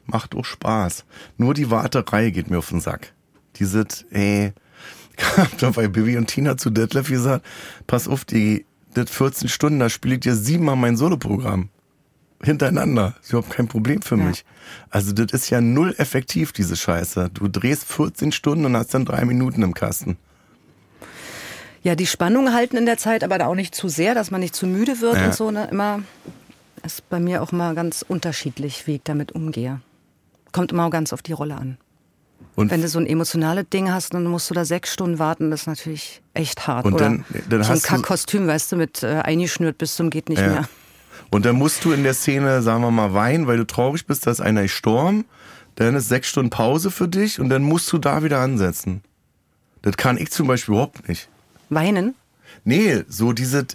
Macht auch Spaß. Nur die Warterei geht mir auf den Sack. Die sind, ey, ich hab da bei Bibi und Tina zu Detlef gesagt, pass auf, die, das 14 Stunden, da spiele ich dir siebenmal mein Soloprogramm. Hintereinander. Ist überhaupt kein Problem für Ja. mich. Also das ist ja null effektiv, diese Scheiße. Du drehst 14 Stunden und hast dann drei Minuten im Kasten. Ja, die Spannung halten in der Zeit, aber da auch nicht zu sehr, dass man nicht zu müde wird Ja. und so. Ne? Immer ist bei mir auch mal ganz unterschiedlich, wie ich damit umgehe. Kommt immer auch ganz auf die Rolle an. Und Wenn du so ein emotionales Ding hast, dann musst du da sechs Stunden warten. Das ist natürlich echt hart. Und Oder dann- dann so ein Kackkostüm, weißt du, mit äh, eingeschnürt bis zum geht nicht Ja. mehr. Und dann musst du in der Szene, sagen wir mal, weinen, weil du traurig bist, dass einer gestorben. Dann ist sechs Stunden Pause für dich und dann musst du da wieder ansetzen. Das kann ich zum Beispiel überhaupt nicht. Weinen? Nee, so diese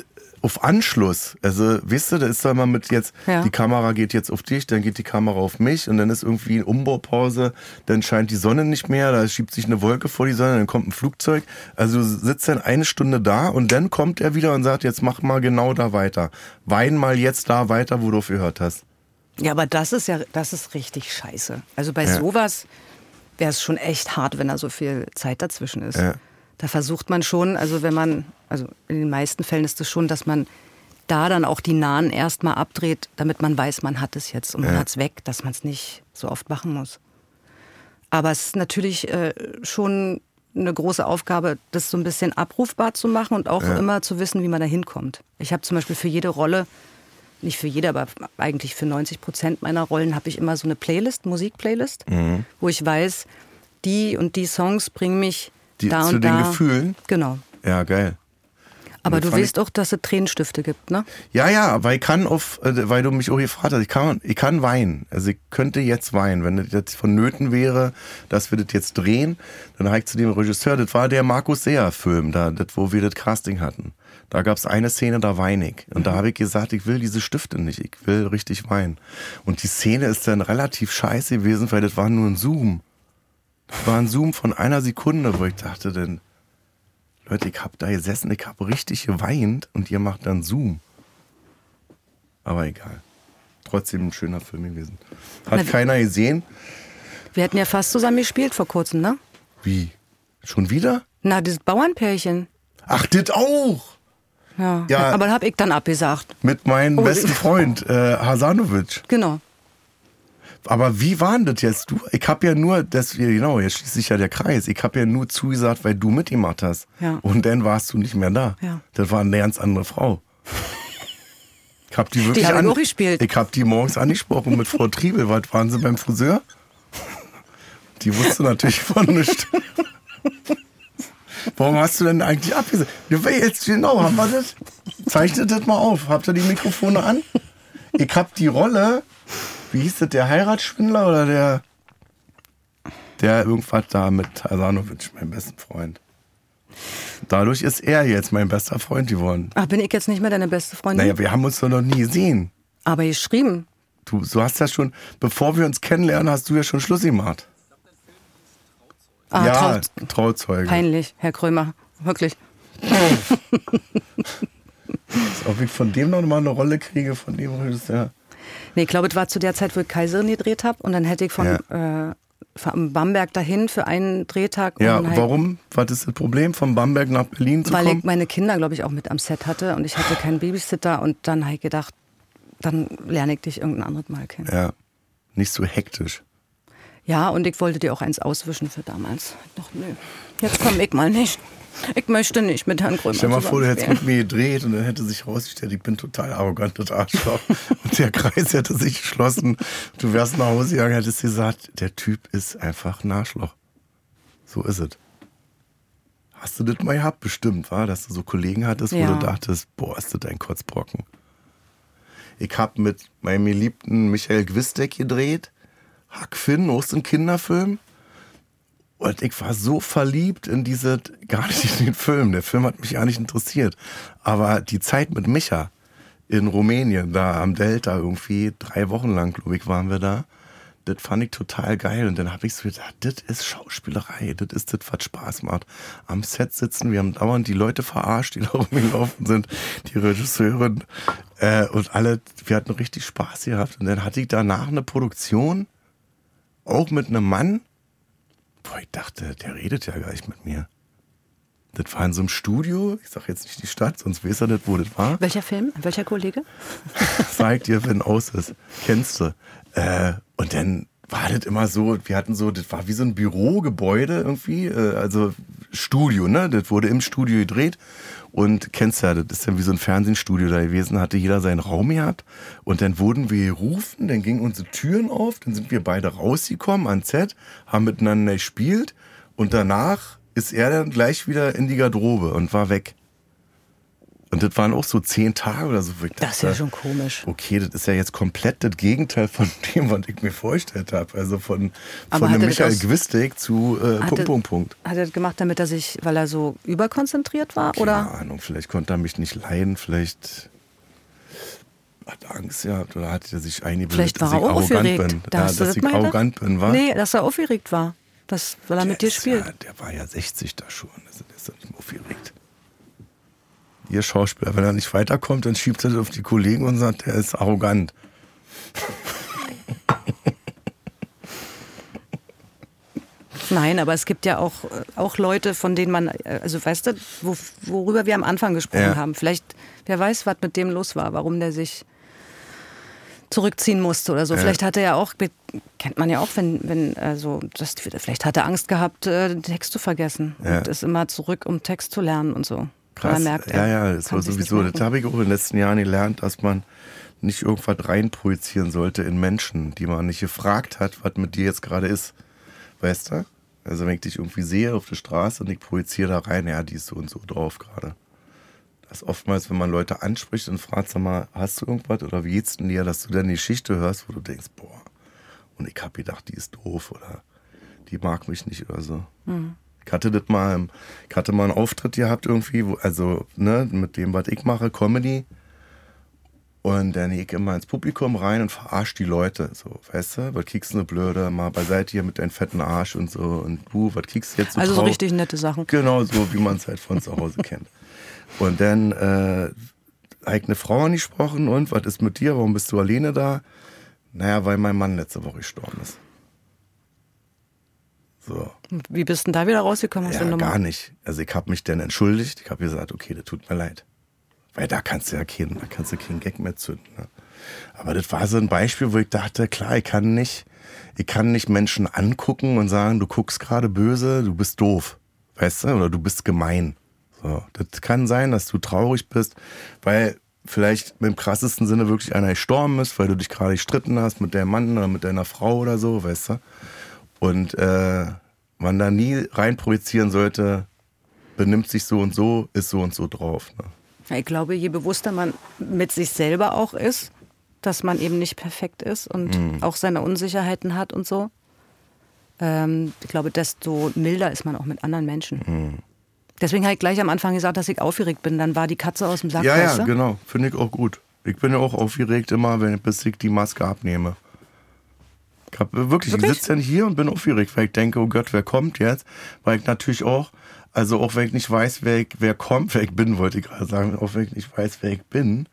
auf Anschluss. Also, weißt du, da ist da mal mit jetzt, Ja. die Kamera geht jetzt auf dich, dann geht die Kamera auf mich und dann ist irgendwie eine Umbaupause, dann scheint die Sonne nicht mehr, da schiebt sich eine Wolke vor die Sonne, dann kommt ein Flugzeug. Also du sitzt dann eine Stunde da und dann kommt er wieder und sagt, jetzt mach mal genau da weiter. Wein mal jetzt da weiter, wo du aufgehört hast. Ja, aber das ist ja, das ist richtig scheiße. Also bei Ja. sowas wäre es schon echt hart, wenn da so viel Zeit dazwischen ist. Ja. Da versucht man schon, also wenn man, also in den meisten Fällen ist es schon, dass man da dann auch die Nahen erstmal abdreht, damit man weiß, man hat es jetzt und man Ja. hat es weg, dass man es nicht so oft machen muss. Aber es ist natürlich äh, schon eine große Aufgabe, das so ein bisschen abrufbar zu machen und auch Ja. immer zu wissen, wie man da hinkommt. Ich habe zum Beispiel für jede Rolle, nicht für jede, aber eigentlich für 90 Prozent meiner Rollen habe ich immer so eine Playlist, Musikplaylist, Mhm. wo ich weiß, die und die Songs bringen mich Die, da zu und den da. Gefühlen. Genau. Ja, geil. Aber du weißt auch, dass es Tränenstifte gibt, ne? Ja, ja, weil ich kann auf, äh, weil du mich auch gefragt hast, ich kann, ich kann weinen. Also ich könnte jetzt weinen, wenn das jetzt vonnöten wäre, dass wir das jetzt drehen, dann habe ich zu dem Regisseur, das war der Markus Seher Film, da, das, wo wir das Casting hatten. Da gab es eine Szene, da weine ich. Und da habe ich gesagt, ich will diese Stifte nicht, ich will richtig weinen. Und die Szene ist dann relativ scheiße gewesen, weil das war nur ein Zoom. Das war ein Zoom von einer Sekunde, wo ich dachte, denn Leute, ich hab da gesessen, ich hab richtig geweint und ihr macht dann Zoom. Aber egal. Trotzdem ein schöner Film gewesen. Hat Na, keiner gesehen? Wir hatten ja fast zusammen gespielt vor kurzem, ne? Wie? Schon wieder? Na, dieses Bauernpärchen. Ach, das auch! Ja. Ja. Aber hab ich dann abgesagt. Mit meinem Oh, besten Freund, äh, Hasanovic. Genau. Aber wie war denn das jetzt? Du, ich hab ja nur, das, genau, jetzt schließt sich ja der Kreis. Ich hab ja nur zugesagt, weil du mitgemacht hast. Ja. Und dann warst du nicht mehr da. Ja. Das war eine ganz andere Frau. Ich hab die wirklich ich an, gespielt. Ich hab die morgens angesprochen mit Frau Triebel. Was waren sie beim Friseur? Die wusste natürlich von nichts. Warum hast du denn eigentlich abgesagt? Jetzt genau, haben wir das? Zeichnet das mal auf. Habt ihr die Mikrofone an? Ich hab die Rolle, wie hieß das, der Heiratsschwindler oder der, der irgendwas da mit Hasanovic, mein besten Freund. Dadurch ist er jetzt mein bester Freund geworden. Ach, bin ich jetzt nicht mehr deine beste Freundin? Naja, wir haben uns doch noch nie gesehen. Aber geschrieben. Du, du hast ja schon, bevor wir uns kennenlernen, hast du ja schon Schluss gemacht. Ah, ja, Traut- Trauzeuge. peinlich, Herr Krömer. Wirklich. Ob ich von dem noch mal eine Rolle kriege, von dem ist ja. Nee, ich glaube, es war zu der Zeit, wo ich Kaiserin gedreht habe. Und dann hätte ich von, äh, von Bamberg dahin für einen Drehtag. Ja, halt, warum? Was ist das Problem, von Bamberg nach Berlin zu Weil kommen? ich meine Kinder, glaube ich, auch mit am Set hatte. Und ich hatte keinen Babysitter. Und dann habe ich gedacht, dann lerne ich dich irgendein anderes Mal kennen. ja, nicht so hektisch. Ja, und ich wollte dir auch eins auswischen für damals. Doch, nö. Jetzt komm ich mal nicht. Ich möchte nicht mit Herrn Krömer Stell mal vor, du hättest zusammenspielen. mit mir gedreht und dann hätte sich rausgestellt, ich bin total arrogantes Arschloch. und der Kreis hätte sich geschlossen. Du wärst nach Hause gegangen, hättest gesagt, der Typ ist einfach ein Arschloch. So ist es. Hast du das mal gehabt? Bestimmt, war, dass du so Kollegen hattest, wo Ja. du dachtest, boah, ist das ein Kotzbrocken. Ich hab mit meinem geliebten Michael Gwistek gedreht. Huck Finn, so ein Kinderfilm. Und ich war so verliebt in diese, gar nicht in den Film. Der Film hat mich gar nicht interessiert. Aber die Zeit mit Micha in Rumänien, da am Delta irgendwie, drei Wochen lang, glaube ich, waren wir da. Das fand ich total geil. Und dann habe ich so gedacht, das ist Schauspielerei, das ist das, was Spaß macht. Am Set sitzen, wir haben dauernd die Leute verarscht, die da rumgelaufen sind, die Regisseurin äh, und alle, wir hatten richtig Spaß gehabt. Und dann hatte ich danach eine Produktion, auch mit einem Mann, Boah, ich dachte, der redet ja gar nicht mit mir. Das war in so einem Studio, ich sag jetzt nicht die Stadt, sonst weiß er nicht, wo das war. Welcher Film? Welcher Kollege? Sag dir, wenn aus ist. Kennst du. Äh, und dann war das immer so, wir hatten so, das war wie so ein Bürogebäude irgendwie, äh, also Studio, ne? Das wurde im Studio gedreht. Und kennst ja, das ist ja wie so ein Fernsehstudio da gewesen, hatte jeder seinen Raum gehabt. Und dann wurden wir gerufen, dann gingen unsere Türen auf, dann sind wir beide rausgekommen ans Set, haben miteinander gespielt und danach ist er dann gleich wieder in die Garderobe und war weg. Und das waren auch so zehn Tage oder so. ich Das ist ja dachte, schon komisch. Okay, das ist ja jetzt komplett das Gegenteil von dem, was ich mir vorgestellt habe. Also von, Aber von das Michael aus- Gwistek zu äh, Punkt, Punkt, Punkt. Hat er das gemacht, damit er sich, weil er so überkonzentriert war? Keine Oder? Ahnung, vielleicht konnte er mich nicht leiden, vielleicht hat er Angst gehabt oder hat er sich eingebildet, Vielleicht war dass er ich auch arrogant aufgeregt. bin. Da ja, dass das ich arrogant bin, war? Nee, dass er aufgeregt war. Das, weil er mit dir spielt. Ja, der war ja 60 da schon, also der ist doch nicht mehr aufgeregt. Ihr Schauspieler, wenn er nicht weiterkommt, dann schiebt er das auf die Kollegen und sagt, er ist arrogant. Nein, aber es gibt ja auch, äh, auch Leute, von denen man, äh, also weißt du, wo, worüber wir am Anfang gesprochen Ja. haben. Vielleicht, wer weiß, was mit dem los war, warum der sich zurückziehen musste oder so. Ja. Vielleicht hat er ja auch, kennt man ja auch, wenn, wenn, also, das, vielleicht hat er Angst gehabt, äh, den Text zu vergessen Ja. und ist immer zurück, um Text zu lernen und so. Krass. er merkt, ja, ja, das war sowieso. Das habe ich auch in den letzten Jahren gelernt, dass man nicht irgendwas reinprojizieren sollte in Menschen, die man nicht gefragt hat, was mit dir jetzt gerade ist. Weißt du? Also wenn ich dich irgendwie sehe auf der Straße und ich projiziere da rein, ja, die ist so und so drauf gerade. Das ist oftmals, wenn man Leute anspricht und fragt, sag mal, hast du irgendwas oder wie geht's denn dir, dass du dann die Geschichte hörst, wo du denkst, boah, und ich hab gedacht, die ist doof oder die mag mich nicht oder so. Ich hatte das mal, ich hatte mal einen Auftritt gehabt irgendwie, wo, also ne, mit dem, was ich mache, Comedy. Und dann gehe ich immer ins Publikum rein und verarsche die Leute. So, weißt du, was kriegst du eine Blöde, mal beiseite hier mit deinem fetten Arsch und so. Und du, was kriegst du jetzt so Also so richtig nette Sachen. Genau so, wie man es halt von zu Hause kennt. Und dann äh, habe ich eine Frau angesprochen und was ist mit dir? Warum bist du alleine da? Naja, weil mein Mann letzte Woche gestorben ist. So. Wie bist du denn da wieder rausgekommen aus Ja, der Nummer? gar nicht. Also ich habe mich dann entschuldigt. Ich habe gesagt, okay, das tut mir leid. Weil da kannst du ja keinen, da kannst du keinen Gag mehr zünden. Ne? Aber das war so ein Beispiel, wo ich dachte, klar, ich kann nicht, ich kann nicht Menschen angucken und sagen, du guckst gerade böse, du bist doof, weißt du, oder du bist gemein. So, das kann sein, dass du traurig bist, weil vielleicht im krassesten Sinne wirklich einer gestorben ist, weil du dich gerade gestritten hast mit deinem Mann oder mit deiner Frau oder so, weißt du. Und äh, man da nie reinprojizieren sollte, benimmt sich so und so, ist so und so drauf. Ne? Ich glaube, je bewusster man mit sich selber auch ist, dass man eben nicht perfekt ist und mhm. auch seine Unsicherheiten hat und so, ähm, ich glaube, desto milder ist man auch mit anderen Menschen. Mhm. Deswegen habe ich gleich am Anfang gesagt, dass ich aufgeregt bin. Dann war die Katze aus dem Sack. Ja, ja, genau. Finde ich auch gut. Ich bin ja auch aufgeregt immer, wenn, bis ich die Maske abnehme. Wirklich, wirklich? ich sitze dann hier und bin aufgeregt, weil ich denke, oh Gott, wer kommt jetzt? Weil ich natürlich auch also auch wenn ich nicht weiß, wer, ich, wer kommt, wer ich bin, wollte ich gerade sagen, auch wenn ich nicht weiß, wer ich bin,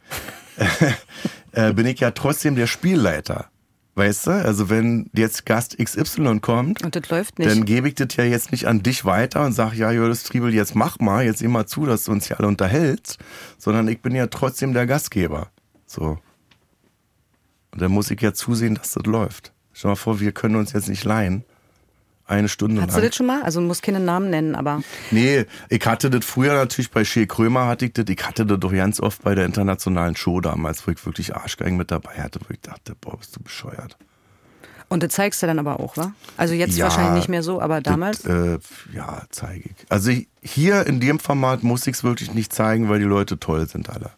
äh, bin ich ja trotzdem der Spielleiter. Weißt du? Also wenn jetzt Gast XY kommt, und das läuft nicht. dann gebe ich das ja jetzt nicht an dich weiter und sage, ja, Joris Triebel, jetzt mach mal, jetzt immer zu, dass du uns hier alle unterhältst, sondern ich bin ja trotzdem der Gastgeber. So. Und dann muss ich ja zusehen, dass das läuft. Stell mal vor, wir können uns jetzt nicht leihen eine Stunde Hattest lang. du das schon mal? Also du musst keinen Namen nennen, aber. Nee, ich hatte das früher natürlich bei Shea Krömer hatte ich das. Ich hatte das doch ganz oft bei der internationalen Show damals, wo ich wirklich Arschgeigen mit dabei hatte, wo ich dachte, boah, bist du bescheuert. Und das zeigst du dann aber auch, wa? Also jetzt ja, wahrscheinlich nicht mehr so, aber damals? Das, äh, ja, zeige ich. Also hier in dem Format muss ich es wirklich nicht zeigen, weil die Leute toll sind alle.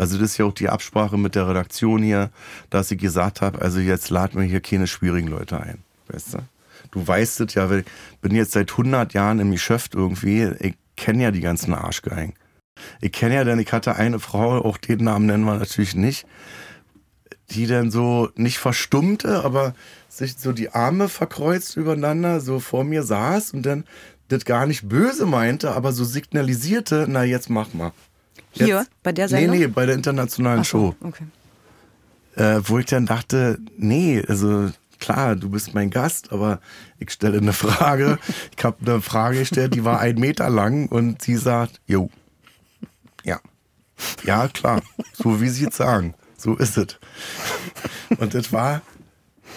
Also das ist ja auch die Absprache mit der Redaktion hier, dass ich gesagt habe, also jetzt laden wir hier keine schwierigen Leute ein. Weißt du? du weißt es ja, ich bin jetzt seit 100 Jahren im Geschäft irgendwie, ich kenne ja die ganzen Arschgeigen. Ich kenne ja, denn ich hatte eine Frau, auch den Namen nennen wir natürlich nicht, die dann so nicht verstummte, aber sich so die Arme verkreuzt übereinander so vor mir saß und dann das gar nicht böse meinte, aber so signalisierte, na jetzt mach mal. Jetzt, Hier, bei der Sendung? Nee, nee, bei der internationalen so, Show. Okay. Äh, wo ich dann dachte, nee, also klar, du bist mein Gast, aber ich stelle eine Frage. Ich habe eine Frage gestellt, die war ein Meter lang und sie sagt, jo, ja, ja klar, so wie sie es sagen, so ist es. Und das war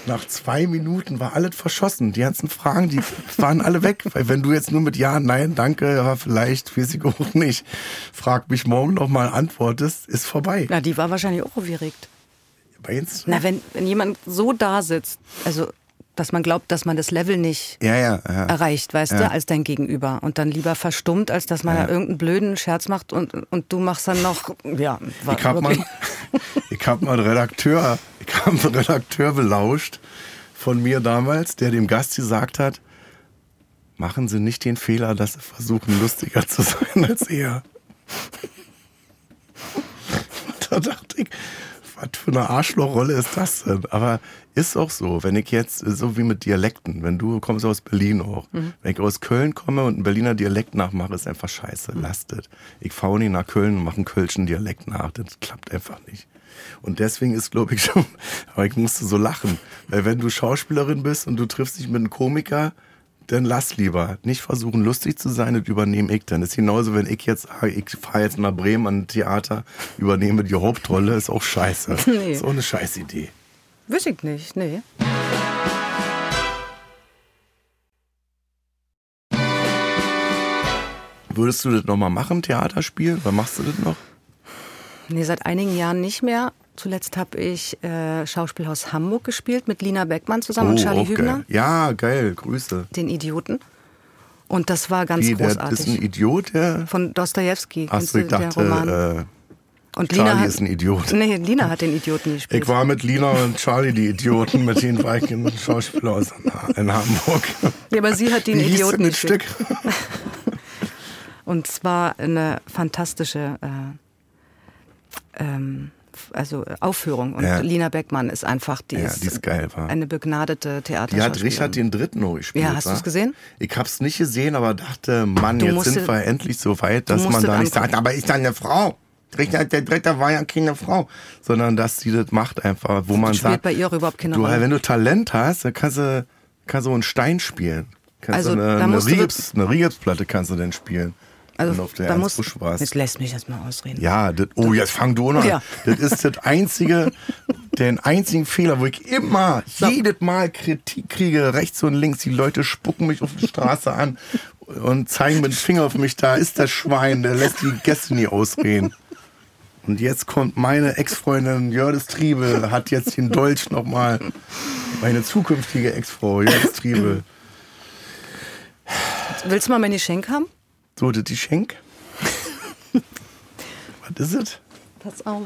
nach zwei Minuten war alles verschossen. Die ganzen Fragen, die waren alle weg. Weil wenn du jetzt nur mit Ja, Nein, Danke, ja, vielleicht, weiß ich auch nicht, frag mich morgen nochmal antwortest, ist vorbei. Na, die war wahrscheinlich auch aufgeregt. Meinst Na, wenn, wenn jemand so da sitzt, also dass man glaubt, dass man das Level nicht ja, ja, ja. erreicht, weißt du, als dein Gegenüber. Und dann lieber verstummt, als dass man da irgendeinen blöden Scherz macht und, und du machst dann noch, ja. Ich habe mal, ich hab mal einen Redakteur, ich hab einen Redakteur belauscht von mir damals, der dem Gast gesagt hat, machen Sie nicht den Fehler, dass Sie versuchen, lustiger zu sein als er. da dachte ich, was für eine Arschlochrolle ist das denn? Aber ist auch so, wenn ich jetzt, so wie mit Dialekten, wenn du kommst aus Berlin auch, mhm. wenn ich aus Köln komme und einen Berliner Dialekt nachmache, ist einfach scheiße, mhm. lastet. Ich fahre nicht nach Köln und mache einen kölschen Dialekt nach, das klappt einfach nicht. Und deswegen ist, glaube ich, schon, aber ich musste so lachen, weil wenn du Schauspielerin bist und du triffst dich mit einem Komiker, dann lass lieber. Nicht versuchen, lustig zu sein und übernehme ich dann. Das ist genauso, wenn ich jetzt sage, ich fahre jetzt nach Bremen an ein Theater, übernehme die Hauptrolle, ist auch scheiße. Nee. Ist auch eine scheiß Idee. Wüsste ich nicht, nee. Würdest du das nochmal machen, Theater spielen? Oder machst du das noch? Nee, seit einigen Jahren nicht mehr. Zuletzt habe ich äh, Schauspielhaus Hamburg gespielt mit Lina Beckmann zusammen oh, und Charlie Hübner. Geil. Ja, geil, Grüße. Den Idioten. Und das war ganz Wie, großartig. Das ist ein Idiot, der. Von Dostoevsky. Achso, ich dachte, äh, und Charlie Lina hat, ist ein Idiot. Nee, Lina hat den Idioten gespielt. Ich war mit Lina und Charlie die Idioten, mit denen war ich im Schauspielhaus in Hamburg. Ja, aber sie hat den Wie Idioten hieß gespielt. Stück? Und zwar eine fantastische äh, ähm, also Aufführung. Und ja. Lina Beckmann ist einfach, die, ja, ist, die ist geil, eine begnadete Theaterschauspielerin. Die hat Richard den Dritten noch gespielt. Ja, hast du es gesehen? Ich hab's nicht gesehen, aber dachte, Mann, du jetzt musst, sind wir endlich so weit, dass man da nicht sagt, aber ist da eine Frau? Richard der Dritte war ja keine Frau, sondern dass sie das macht einfach, wo man sagt, bei ihr auch überhaupt keine du, Rolle. wenn du Talent hast, dann kannst du, kannst du einen Stein spielen. Kannst also, du eine, eine, Riebs, eine Riebsplatte kannst du denn spielen. Wenn du auf der da Ernst muss, warst. jetzt lässt mich das mal ausreden. Ja, das, oh, jetzt fang du an. Ja. Das ist das einzige, den einzigen Fehler, wo ich immer, jedes Mal Kritik kriege, rechts und links. Die Leute spucken mich auf die Straße an und zeigen mit dem Finger auf mich. Da ist das Schwein, der lässt die Gäste nie ausreden. Und jetzt kommt meine Ex-Freundin Jördis Triebel, hat jetzt den Dolch nochmal. Meine zukünftige Ex-Frau, Jördis Triebel. Willst du mal meine Geschenk haben? So, das die Schenk. Was ist es? Pass auf.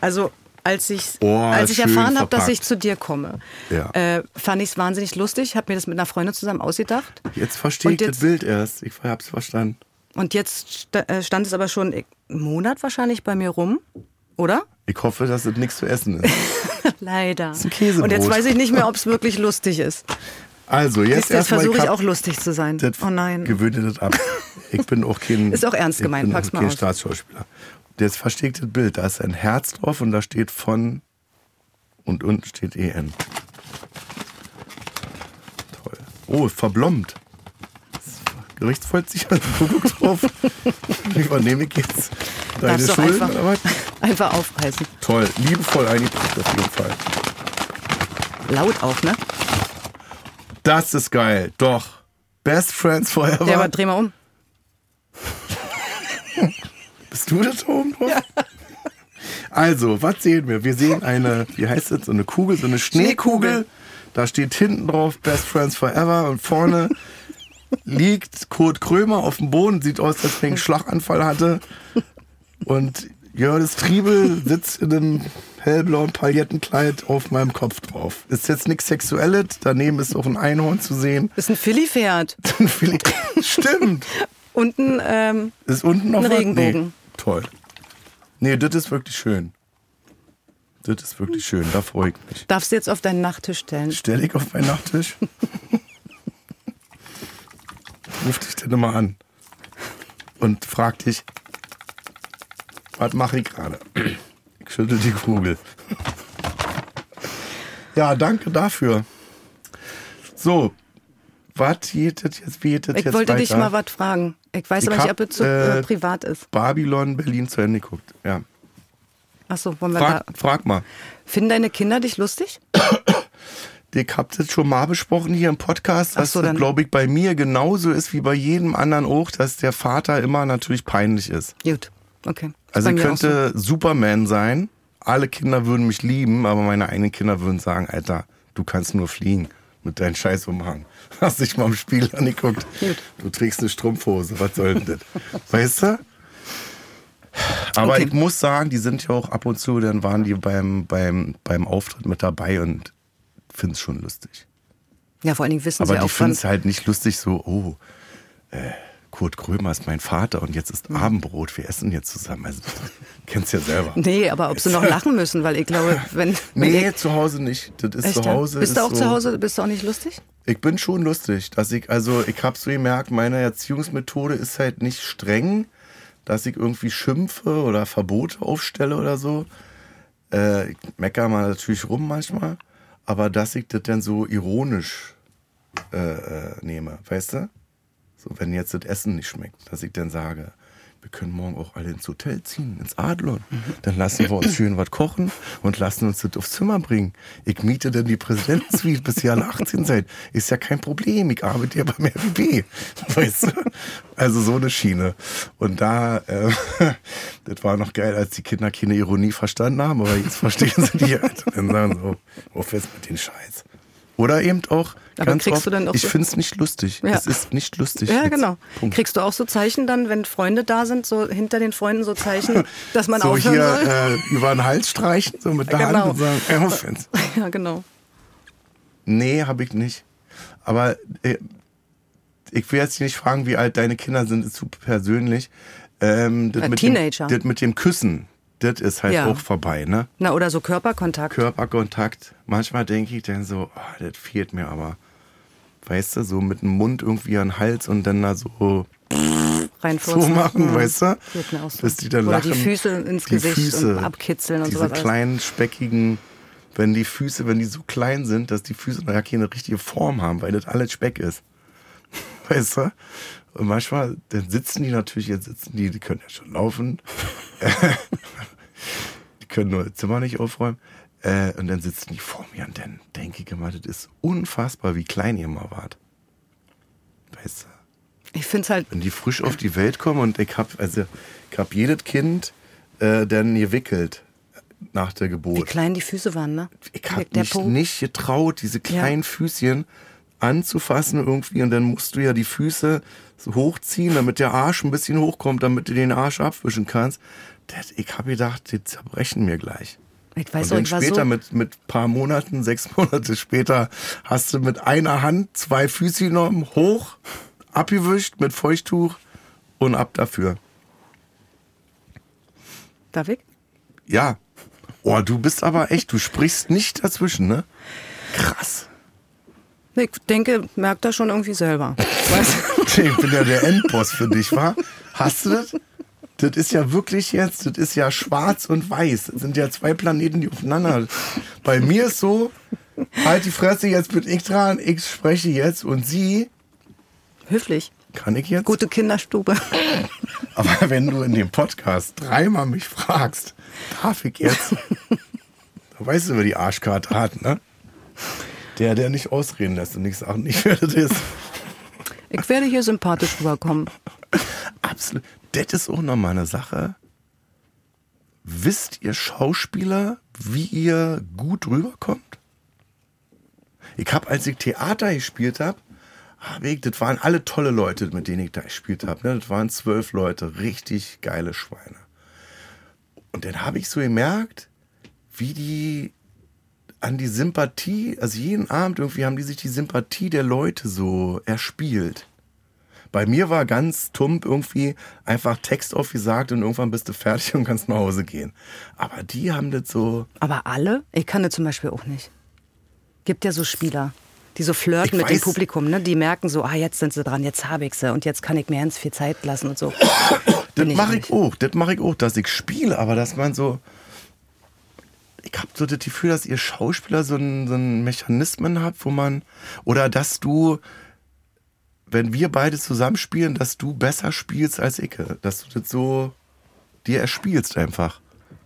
Also, als ich, Oh, als ich erfahren habe, dass ich zu dir komme, Ja. äh, fand ich es wahnsinnig lustig, habe mir das mit einer Freundin zusammen ausgedacht. Jetzt verstehe ich das jetzt- Bild erst. Ich hab's verstanden. Und jetzt äh, stand es aber schon einen Monat wahrscheinlich bei mir rum, oder? Ich hoffe, dass es nichts zu essen ist. Leider. ist ein Käsebrot. Und jetzt weiß ich nicht mehr, ob es wirklich lustig ist. Also, jetzt, erstmal, versuche ich auch lustig zu sein. das Oh nein. Gewöhne das ab. Ich bin auch kein. Ist auch ernst ich gemeint, bin pack's auch mal kein aus. Staatsschauspieler. Jetzt versteht das Bild. Da ist ein Herz drauf und da steht von und unten steht EN. Toll. Oh, verblombt. Gerichtsvollzieher, du guckst drauf. Übernehme ich jetzt deine Schulden einfach, einfach aufreißen. Toll, liebevoll eingepackt auf jeden Fall. Laut auch, ne? Das ist geil, doch. Best Friends Forever. Der aber dreh mal um. Bist du da oben drauf? Also, was sehen wir? Wir sehen eine, wie heißt das, so eine Kugel, so eine Schneekugel. Schneekugel. Da steht hinten drauf Best Friends Forever und vorne liegt Kurt Krömer auf dem Boden, sieht aus, als wenn er einen Schlaganfall hatte. Und Jördis Triebel sitzt in einem hellblauen Paillettenkleid auf meinem Kopf drauf. Ist jetzt nichts Sexuelles, daneben ist auch ein Einhorn zu sehen. Ist ein Philly-Pferd. Stimmt. Unten, ähm, Ist unten noch Ein? Regenbogen. Nee. Toll. Nee, das ist wirklich schön. Das ist wirklich schön, da freue ich mich. darfst du jetzt auf deinen Nachttisch stellen. Stell dich auf meinen Nachttisch. Ruf dich dann immer an. Und frag dich, was mache ich gerade? Ich schüttel die Kugel. Ja, danke dafür. So, was geht das jetzt? Wie geht das Ich jetzt wollte weiter? dich mal was fragen. Ich weiß Ich aber nicht, ob es zu äh, äh, privat ist. Babylon Berlin zu Ende guckt. Ja. Achso, wollen wir Frag, da. frag mal. Finden deine Kinder dich lustig? Ich hab das schon mal besprochen hier im Podcast, dass so, das, glaube ich, bei mir genauso ist wie bei jedem anderen auch, dass der Vater immer natürlich peinlich ist. Gut, okay. Also ich auch so. könnte Superman sein, alle Kinder würden mich lieben, aber meine eigenen Kinder würden sagen, Alter, du kannst nur fliegen mit deinem Scheißumhang. Hast dich mal im Spiel angeguckt. Du trägst eine Strumpfhose, was soll denn das? weißt du? Aber Okay. ich muss sagen, die sind ja auch ab und zu, dann waren die beim, beim, beim Auftritt mit dabei und finden es schon lustig. Ja, vor allen Dingen wissen Aber sie die auch finden von. es halt nicht lustig so, oh, äh, Kurt Krömer ist mein Vater und jetzt ist Abendbrot, wir essen jetzt zusammen. Also, kennst ja selber. Nee, aber ob sie noch lachen müssen, weil ich glaube, wenn. wenn Nee, ich, zu Hause nicht. Das ist echt, zu? Hause. Bist ist du auch so, zu Hause? Bist du auch nicht lustig? Ich bin schon lustig, dass ich, also ich habe so gemerkt, meine Erziehungsmethode ist halt nicht streng, dass ich irgendwie schimpfe oder Verbote aufstelle oder so. Äh, ich mecker mal natürlich rum manchmal, aber dass ich das dann so ironisch äh, äh, nehme, weißt du? So, wenn jetzt das Essen nicht schmeckt, dass ich dann sage, wir können morgen auch alle ins Hotel ziehen, ins Adlon. Dann lassen wir uns schön was kochen und lassen uns das aufs Zimmer bringen. Ich miete dann die Präsidentensuite, bis ihr alle 18 seid. Ist ja kein Problem. Ich arbeite ja beim RBB. Weißt du? Also so eine Schiene. Und da, äh, das war noch geil, als die Kinder keine Ironie verstanden haben, aber jetzt verstehen sie die halt. Und dann sagen so, auf jetzt mit den Scheiß. Oder eben auch, Aber ganz kriegst oft, du dann auch ich so- finde es nicht lustig. Ja. Es ist nicht lustig. Ja, jetzt. genau. Punkt. Kriegst du auch so Zeichen dann, wenn Freunde da sind, so hinter den Freunden so Zeichen, dass man so aufhören hier soll? äh, über den Hals streichen, so mit der Genau. Hand und sagen, ey, auf jetzt. Ja, genau. Nee, habe ich nicht. Aber äh, ich will jetzt nicht fragen, wie alt deine Kinder sind, ist zu persönlich. Ähm, das Ja, mit Teenager. Dem, das mit dem Küssen, das ist halt Ja. auch vorbei, ne? Na, oder so Körperkontakt. Körperkontakt. Manchmal denke ich dann so, oh, das fehlt mir aber. Weißt du, so mit dem Mund irgendwie an den Hals und dann da so, so reinfurzen. machen, Mhm. weißt du? So. Dass die dann Oder lachen. die Füße ins Die Gesicht Füße, und abkitzeln und diese sowas. alles. kleinen, speckigen, wenn die Füße, wenn die so klein sind, dass die Füße noch ja keine richtige Form haben, weil das alles Speck ist. weißt du? Und manchmal, dann sitzen die natürlich, jetzt sitzen die, die können ja schon laufen. die können nur das Zimmer nicht aufräumen. Äh, und dann sitzen die vor mir und dann denke ich immer, das ist unfassbar, wie klein ihr mal wart. Weißt du? Ich finde es halt. Wenn die frisch auf die Welt kommen und ich hab, also, ich hab jedes Kind äh, dann gewickelt nach der Geburt. Wie klein die Füße waren, ne? Ich hab mich nicht getraut, diese kleinen ja. Füßchen anzufassen irgendwie und dann musst du ja die Füße so hochziehen, damit der Arsch ein bisschen hochkommt, damit du den Arsch abwischen kannst. Das, ich habe gedacht, die zerbrechen mir gleich. Ich weiß und dann auch, später so mit mit paar Monaten, sechs Monate später, hast du mit einer Hand zwei Füße genommen, hoch, abgewischt mit Feuchttuch und ab dafür. Darf ich? Ja. Oh, du bist aber echt, du sprichst nicht dazwischen, ne? Krass. Ich denke, merkt das schon irgendwie selber. ich bin ja der Endboss für dich, wa? Hast du das? Das ist ja wirklich jetzt, das ist ja schwarz und weiß. Das sind ja zwei Planeten, die aufeinander. Bei mir ist so, halt die Fresse, jetzt bin ich dran, ich spreche jetzt und sie. Höflich. Kann ich jetzt? Gute Kinderstube. Aber wenn du in dem Podcast dreimal mich fragst, darf ich jetzt? da weißt du, wer die Arschkarte hat, ne? Der, der nicht ausreden lässt und ich sage nicht, wer das. Ich werde hier sympathisch rüberkommen. Absolut. Das ist auch nochmal eine Sache. Wisst ihr Schauspieler, wie ihr gut rüberkommt? Ich habe, als ich Theater gespielt habe, hab ich, das waren alle tolle Leute, mit denen ich da gespielt habe. Ne? Das waren zwölf Leute, richtig geile Schweine. Und dann habe ich so gemerkt, wie die an die Sympathie, also jeden Abend irgendwie haben die sich die Sympathie der Leute so erspielt. Bei mir war ganz tump irgendwie einfach Text aufgesagt und irgendwann bist du fertig und kannst nach Hause gehen. Aber die haben das so. Aber alle? Ich kann das zum Beispiel auch nicht. Gibt ja so Spieler, die so flirten ich mit weiß, dem Publikum, ne? Die merken so, ah, jetzt sind sie dran, jetzt habe ich sie und jetzt kann ich mir ganz viel Zeit lassen und so. das mache ich auch, das mache ich auch, dass ich spiele, aber dass man so, ich habe so das Gefühl, dass ihr Schauspieler so einen, so einen Mechanismen habt, wo man, oder dass du, wenn wir beide zusammenspielen, dass du besser spielst als ich. Dass du das so dir erspielst einfach.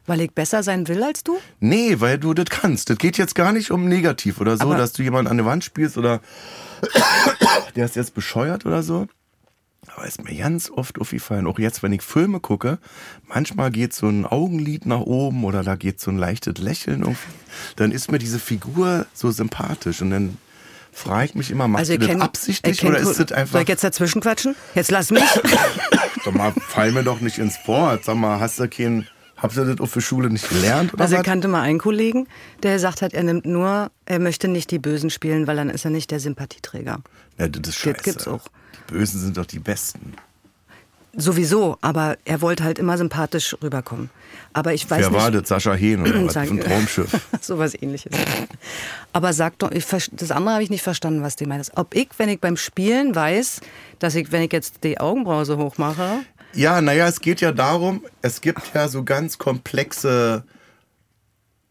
Weil ich besser sein will als du? Nee, weil du das kannst. Das geht jetzt gar nicht um negativ oder so, Aber dass du jemanden an der Wand spielst oder der ist jetzt bescheuert oder so. Aber ist mir ganz oft aufgefallen, auch jetzt, wenn ich Filme gucke, manchmal geht so ein Augenlid nach oben oder da geht so ein leichtes Lächeln irgendwie. Dann ist mir diese Figur so sympathisch und dann frage ich mich immer, machst also, du das absichtlich oder ist das einfach... Soll ich jetzt dazwischen quatschen? Jetzt lass mich. Sag mal, fall mir doch nicht ins Wort. Sag mal, hast du keinen... Habt ihr das auf der Schule nicht gelernt? Oder also ich kannte mal einen Kollegen, der gesagt hat, er nimmt nur, er möchte nicht die Bösen spielen, weil dann ist er nicht der Sympathieträger. Ja, das ist scheiße. Das gibt's auch. Die Bösen sind doch die Besten. Sowieso, aber er wollte halt immer sympathisch rüberkommen. Aber ich weiß Wer nicht. war das? Sascha Hehn oder was? Ein Traumschiff. Sowas ähnliches. Aber sag doch, ich, das andere habe ich nicht verstanden, was du meinst. Ob ich, wenn ich beim Spielen weiß, dass ich, wenn ich jetzt die Augenbraue so hoch mache. Ja, naja, es geht ja darum, es gibt ja so ganz komplexe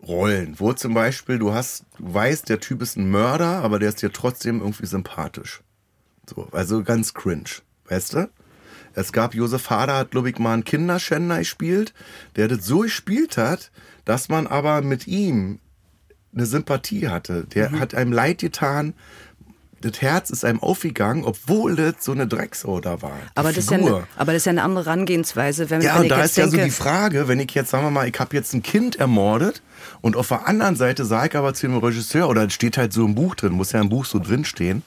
Rollen, wo zum Beispiel du hast, du weißt, der Typ ist ein Mörder, aber der ist dir trotzdem irgendwie sympathisch. So, also ganz cringe, weißt du? Es gab Josef Hader, hat, glaube ich, mal einen Kinderschänder gespielt, der das so gespielt hat, dass man aber mit ihm eine Sympathie hatte. Der mhm. hat einem leid getan. Das Herz ist einem aufgegangen, obwohl das so eine Drecksau da war. Aber das, ja eine, aber das, ist ja eine, andere Herangehensweise. Wenn, ja, wenn und da ist denke, ja so die Frage, wenn ich jetzt, sagen wir mal, ich habe jetzt ein Kind ermordet und auf der anderen Seite sage ich aber zu dem Regisseur, oder es steht halt so im Buch drin, muss ja im Buch so drinstehen,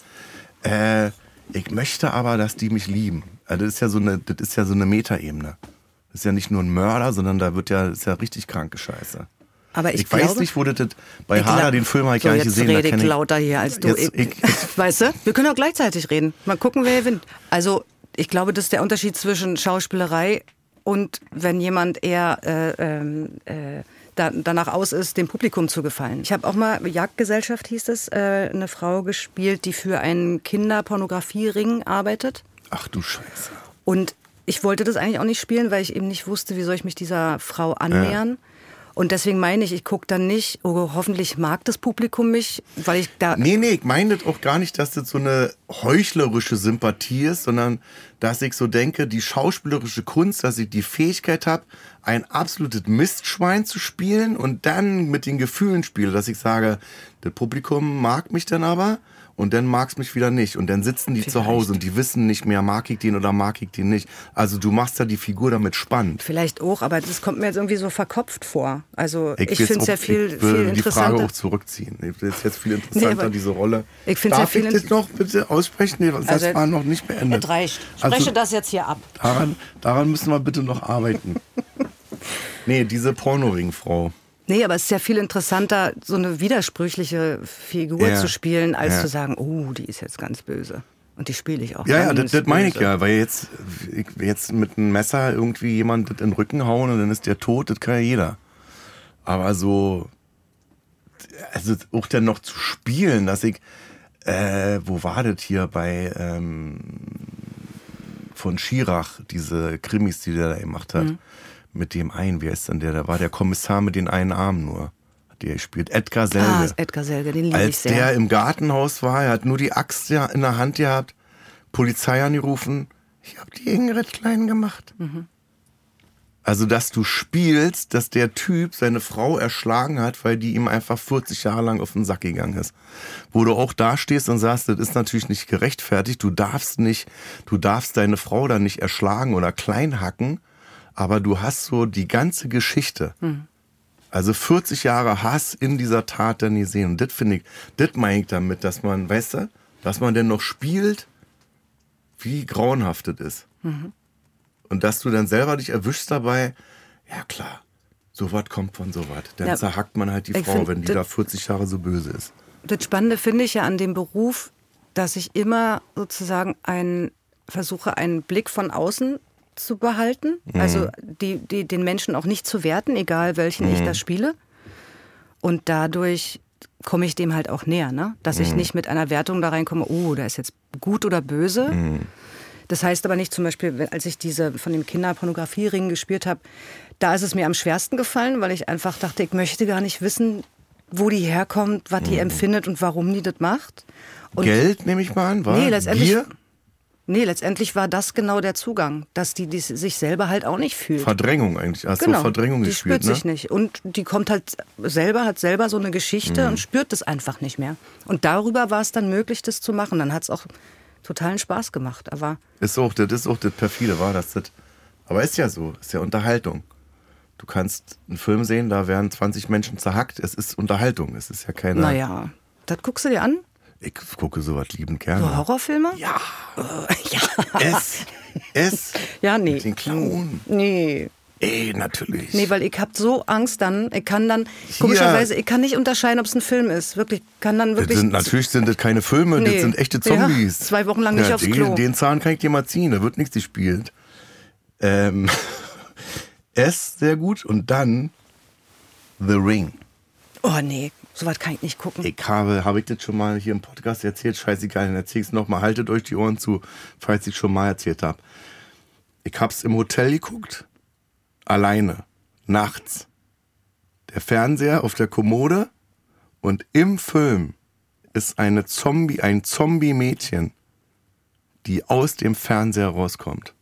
äh, ich möchte aber, dass die mich lieben. Also das ist ja so eine, das ist ja so eine Metaebene. Das ist ja nicht nur ein Mörder, sondern da wird ja, ist ja richtig kranke Scheiße. Aber ich, ich glaube, weiß nicht, wo das, bei Hader den Film habe ich so, gar nicht jetzt gesehen. Rede ich lauter hier als du. Jetzt, ich, weißt du, wir können auch gleichzeitig reden. Mal gucken, wer gewinnt. Also ich glaube, das ist der Unterschied zwischen Schauspielerei und wenn jemand eher äh, ähm, äh, da, danach aus ist, dem Publikum zu gefallen. Ich habe auch mal, Jagdgesellschaft hieß es, äh, eine Frau gespielt, die für einen Kinderpornografiering arbeitet. Ach du Scheiße. Und ich wollte das eigentlich auch nicht spielen, weil ich eben nicht wusste, wie soll ich mich dieser Frau annähern. Ja. Und deswegen meine ich, ich gucke dann nicht, oh, hoffentlich mag das Publikum mich, weil ich da. Nee, nee, ich meine das auch gar nicht, dass das so eine heuchlerische Sympathie ist, sondern dass ich so denke, die schauspielerische Kunst, dass ich die Fähigkeit habe, ein absolutes Mistschwein zu spielen und dann mit den Gefühlen spiele, dass ich sage, das Publikum mag mich dann aber und dann magst mich wieder nicht. Und dann sitzen die Vielleicht. zu Hause und die wissen nicht mehr, mag ich den oder mag ich den nicht. Also du machst ja die Figur damit spannend. Vielleicht auch, aber das kommt mir jetzt irgendwie so verkopft vor. Also ich, will's finde es ja viel, ich will viel die Frage interessanter. auch zurückziehen. Das ist jetzt viel interessanter, aber diese Rolle. ich find's ja Darf viel ich das noch bitte aussprechen? Nee, das Also, war noch nicht beendet. Es reicht. Also- Spreche das jetzt hier ab. Daran, daran müssen wir bitte noch arbeiten. nee, diese Pornoring-Frau. Nee, aber es ist ja viel interessanter, so eine widersprüchliche Figur Ja. zu spielen, als Ja. zu sagen, oh, die ist jetzt ganz böse. Und die spiele ich auch. Ja, ja, das, das meine ich ja, weil jetzt, jetzt mit einem Messer irgendwie jemand in den Rücken hauen und dann ist der tot, das kann ja jeder. Aber so, also auch dann noch zu spielen, dass ich, äh, wo war das hier bei ähm, von Schirach, diese Krimis, die der da gemacht hat, mit dem einen, wie heißt denn der, da war der Kommissar mit den einen Armen nur, hat der gespielt, Edgar Selge. Ah, Edgar Selge, den liebe ich Als sehr. der im Gartenhaus war, er hat nur die Axt ja in der Hand gehabt, Polizei angerufen, ich habe die Ingrid klein gemacht. Mhm. Also, dass du spielst, dass der Typ seine Frau erschlagen hat, weil die ihm einfach 40 Jahre lang auf den Sack gegangen ist. Wo du auch da stehst und sagst, das ist natürlich nicht gerechtfertigt, du darfst nicht, du darfst deine Frau da nicht erschlagen oder klein hacken, aber du hast so die ganze Geschichte. Also 40 Jahre Hass in dieser Tat dann gesehen. Und das finde ich, das meine ich damit, dass man, weißt du, dass man denn noch spielt, wie grauenhaft das ist. Und dass du dann selber dich erwischst dabei, ja klar, sowas kommt von sowas. Dann Ja, zerhackt man halt die Frau, find, wenn die da 40 Jahre so böse ist. Das Spannende finde ich ja an dem Beruf, dass ich immer sozusagen ein, versuche, einen Blick von außen zu behalten. Mhm. Also die, die, den Menschen auch nicht zu werten, egal welchen Mhm. ich da spiele. Und dadurch komme ich dem halt auch näher, ne? dass Mhm. ich nicht mit einer Wertung da reinkomme, oh, der ist jetzt gut oder böse. Mhm. Das heißt aber nicht zum Beispiel, als ich diese von dem Kinderpornografiering gespielt habe, da ist es mir am schwersten gefallen, weil ich einfach dachte, ich möchte gar nicht wissen, wo die herkommt, was die empfindet und warum die das macht. Und Mhm. Geld nehme ich mal an, war? Nee, letztendlich- Gier? Nee, letztendlich war das genau der Zugang, dass die, die sich selber halt auch nicht fühlt. Verdrängung eigentlich. Hast genau, du Verdrängung die gespielt, spürt ne? sich nicht. Und die kommt halt selber, hat selber so eine Geschichte Mhm. und spürt das einfach nicht mehr. Und darüber war es dann möglich, das zu machen. Dann hat es auch totalen Spaß gemacht. Aber Ist auch, das ist auch das perfide, war das, das. Aber ist ja so, ist ja Unterhaltung. Du kannst einen Film sehen, da werden 20 Menschen zerhackt. Es ist Unterhaltung. Es ist ja keine. naja, das guckst du dir an? Ich gucke sowas liebend So gerne. Horrorfilme? Ja. ja. Es. Es. Ja, nee. Mit den Clown. Nee. Ey, natürlich. Nee, weil ich hab so Angst dann. Ich kann dann, komischerweise, ich kann nicht unterscheiden, ob es ein Film ist. Wirklich, kann dann das wirklich. sind, natürlich sind das keine Filme, das Nee. sind echte Ja, Zombies. zwei Wochen lang nicht aufs den, Klo. Den Zahn kann ich dir mal ziehen, da wird nichts gespielt. Ähm, es, sehr gut. Und dann The Ring. Oh nee, sowas kann ich nicht gucken. Ich habe, habe ich das schon mal hier im Podcast erzählt? Scheißegal, dann erzähl ich's nochmal. Haltet euch die Ohren zu, falls ich schon mal erzählt habe. Ich hab's im Hotel geguckt. Alleine. Nachts. Der Fernseher auf der Kommode. Und im Film ist eine Zombie, ein Zombie-Mädchen, die aus dem Fernseher rauskommt.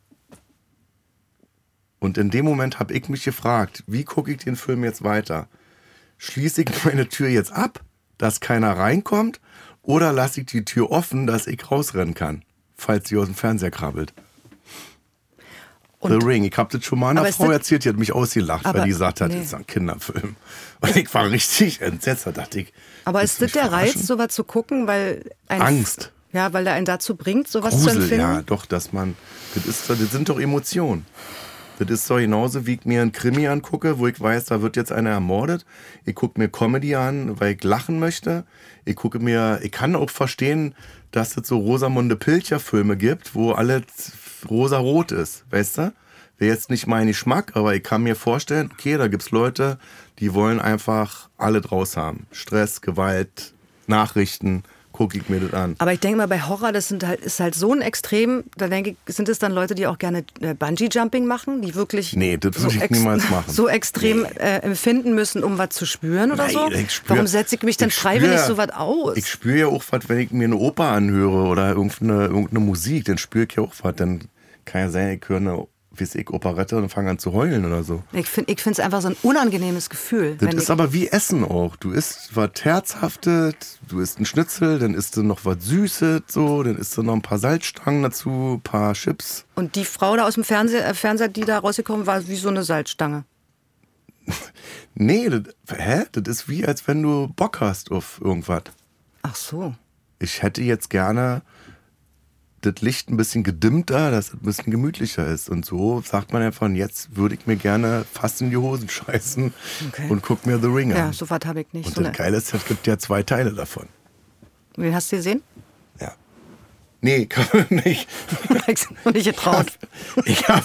Und in dem Moment habe ich mich gefragt, wie gucke ich den Film jetzt weiter? Schließe ich meine Tür jetzt ab, dass keiner reinkommt, oder lasse ich die Tür offen, dass ich rausrennen kann, falls sie aus dem Fernseher krabbelt? Und- The Ring. Ich habe das schon mal einer Frau erzählt, die hat mich ausgelacht, weil die gesagt hat, nee. das ist ein Kinderfilm. Und ich war richtig entsetzt, da dachte ich. Aber ist das der Reiz, verarschen? sowas zu gucken, weil Angst. Ja, weil der einen dazu bringt, sowas zu Grusel, empfinden. ja, doch, dass man, das, ist, das sind doch Emotionen. Das ist doch genauso, wie ich mir einen Krimi angucke, wo ich weiß, da wird jetzt einer ermordet. Ich gucke mir Comedy an, weil ich lachen möchte. Ich gucke mir, ich kann auch verstehen, dass es so Rosamunde Pilcher-Filme gibt, wo alles rosa-rot ist, weißt du? Wäre jetzt nicht mein Geschmack, aber ich kann mir vorstellen, okay, da gibt's Leute, die wollen einfach alle draus haben. Stress, Gewalt, Nachrichten, gucke ich mir das an. Aber ich denke mal, bei Horror, das sind halt, ist halt so ein Extrem, da denke ich, sind es dann Leute, die auch gerne äh, Bungee-Jumping machen, die wirklich Nee, das würde ich niemals machen. so extrem äh, empfinden müssen, um was zu spüren oder Nein, so? spür- Warum setze ich mich dann freiwillig so was aus? Ich spüre ja auch was, wenn ich mir eine Oper anhöre oder irgendeine, irgendeine Musik, dann spüre ich ja auch was. Dann kann ja sein, ich höre eine, weiß ich, Operette und fange an zu heulen oder so. Ich finde es einfach so ein unangenehmes Gefühl. Das ist aber wie Essen auch. Du isst was Herzhaftes, du isst einen Schnitzel, dann isst du noch was Süßes, so, dann isst du noch ein paar Salzstangen dazu, ein paar Chips. und die Frau da aus dem Fernseher, äh, Fernseher, die da rausgekommen war, wie so eine Salzstange. Nee, das, hä? Das ist wie, als wenn du Bock hast auf irgendwas. Ach so. Ich hätte jetzt gerne das Licht ein bisschen gedimmter, dass es ein bisschen gemütlicher ist. Und so sagt man einfach, jetzt würde ich mir gerne fast in die Hosen scheißen Okay. und guck mir The Ring Ja, an. so was habe ich nicht. und So das eine, Geile ist, es gibt ja zwei Teile davon. wen hast du gesehen? Ja. Nee, kann man nicht. Ich noch nicht getraut. Ich hab.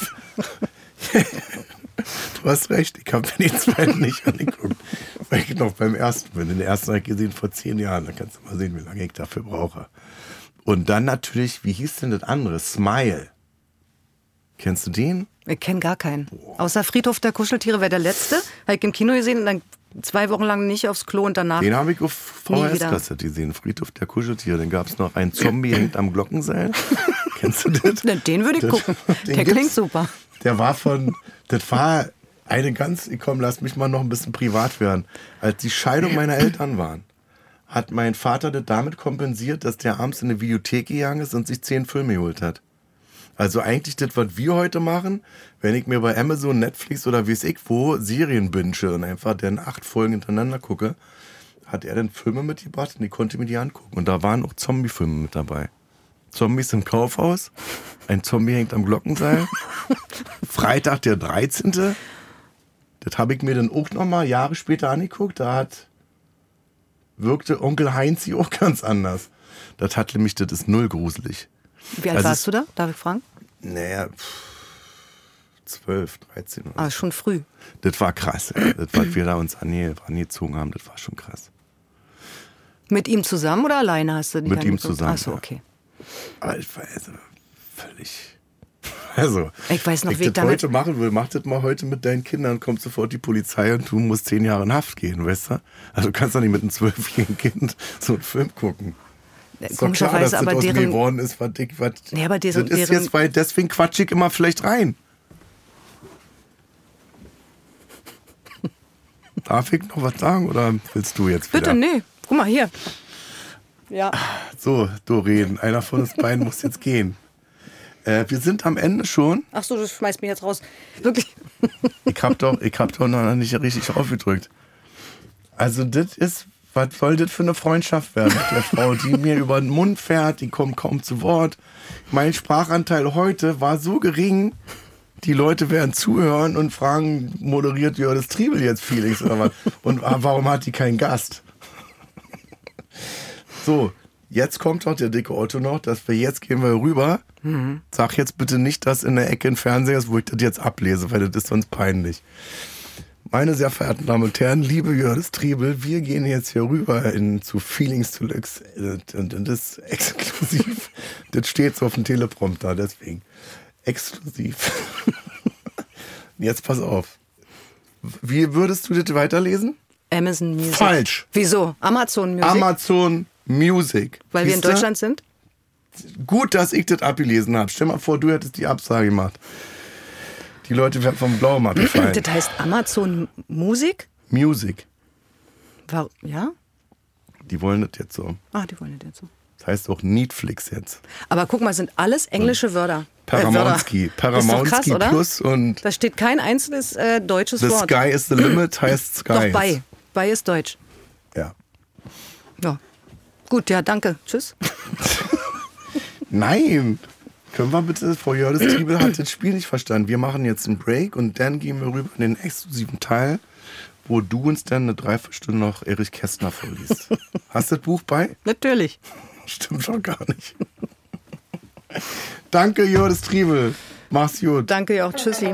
du hast recht, ich habe mir die zweiten nicht angeguckt. Weil ich noch beim ersten bin. Den ersten habe ich gesehen vor zehn Jahren. Da kannst du mal sehen, wie lange ich dafür brauche. Und dann natürlich, wie hieß denn das andere? Smile. Kennst du den? Ich kenne gar keinen. Außer Friedhof der Kuscheltiere wäre der letzte. Habe ich im Kino gesehen und dann zwei Wochen lang nicht aufs Klo und danach. Den habe ich auf. VHS-Kassette gesehen. Friedhof der Kuscheltiere. Dann gab es noch einen Zombie hängt am Glockenseil. Kennst du das? Den würde ich Das- gucken. Der klingt super. Der war von, das war eine ganz, komm, lass mich mal noch ein bisschen privat werden. Als die Scheidung meiner Eltern waren, hat mein Vater das damit kompensiert, dass der abends in eine Videothek gegangen ist und sich zehn Filme geholt hat. Also eigentlich das, was wir heute machen, wenn ich mir bei Amazon, Netflix oder wie es ich wo Serien binge und einfach dann acht Folgen hintereinander gucke, hat er dann Filme mitgebracht und die konnte mir die angucken. Und da waren auch Zombie-Filme mit dabei. Zombies im Kaufhaus, ein Zombie hängt am Glockenseil, Freitag der 13. Das habe ich mir dann auch nochmal Jahre später angeguckt. Da hat wirkte Onkel Heinzi auch ganz anders. Das hat nämlich, das ist null gruselig. Wie alt Also warst du da? Darf ich fragen? Naja, pff, 12, 13 oder Ah, schon früh. Das war krass. Das, was wir da uns ange angezogen haben, das war schon krass. Mit ihm zusammen oder alleine hast du die Mit ihm zusammen, Ach so, ja. okay. Aber ich war also völlig. Also, Ich weiß noch, wenn wie ich das heute machen will, mach das mal heute mit deinen Kindern, kommt sofort die Polizei und du musst zehn Jahre in Haft gehen, weißt du? Also du kannst doch nicht mit einem zwölfjährigen Kind so einen Film gucken. Ist doch klar, dass Komischerweise, aber das deren. geworden ist, was ich, was, Nee, aber deren- das ist deren- jetzt, weil deswegen quatsch ich immer vielleicht rein. Darf ich noch was sagen oder willst du jetzt wieder? Bitte, nee. Guck mal hier. Ja. So, Doreen, einer von uns beiden muss jetzt gehen. Äh, wir sind am Ende schon. Ach so, du schmeißt mich jetzt raus. Wirklich. Ich hab doch, ich hab doch noch nicht richtig aufgedrückt. Also, das ist, was soll das für eine Freundschaft werden mit der Frau, die mir über den Mund fährt, die kommt kaum zu Wort. Mein Sprachanteil heute war so gering, die Leute werden zuhören und fragen, moderiert ja das Triebel jetzt Felix oder was? Und ah, warum hat die keinen Gast? So, jetzt kommt doch der dicke Otto noch, dass wir jetzt gehen wir rüber. Sag jetzt bitte nicht, dass in der Ecke ein Fernseher ist, wo ich das jetzt ablese, weil das ist sonst peinlich. Meine sehr verehrten Damen und Herren, liebe Jördis Triebel, wir gehen jetzt hier rüber in, zu Feelings Deluxe. Und und das ist exklusiv. Das steht so auf dem Teleprompter, deswegen. Exklusiv. Jetzt pass auf. Wie würdest du das weiterlesen? Amazon Music. Falsch. Wieso? Amazon Music? Amazon Music. Weil wir in? Deutschland sind? Gut, dass ich das abgelesen habe. Stell mal vor, du hättest die Absage gemacht. Die Leute werden vom Blauen abgefallen. Das heißt Amazon Musik? Music. War, ja? Die wollen das jetzt so. Ah, die wollen das jetzt so. Das heißt auch Netflix jetzt. Aber guck mal, sind alles englische Wörter. Paramountski. Äh, Paramountski krass? Plus und Da steht kein einzelnes äh, deutsches The Wort. Sky is the Limit heißt Sky. Doch bei. Bei ist Deutsch. Ja. Ja. Gut, ja, danke. Tschüss. Nein! Können wir bitte, Frau Jördes Triebel hat das Spiel nicht verstanden. Wir machen jetzt einen Break und dann gehen wir rüber in den exklusiven Teil, wo du uns dann eine Dreiviertelstunde noch Erich Kästner vorliest. Hast du das Buch bei? Natürlich. Stimmt schon gar nicht. Danke, Jördes Triebel. Mach's gut. Danke auch. Tschüssi.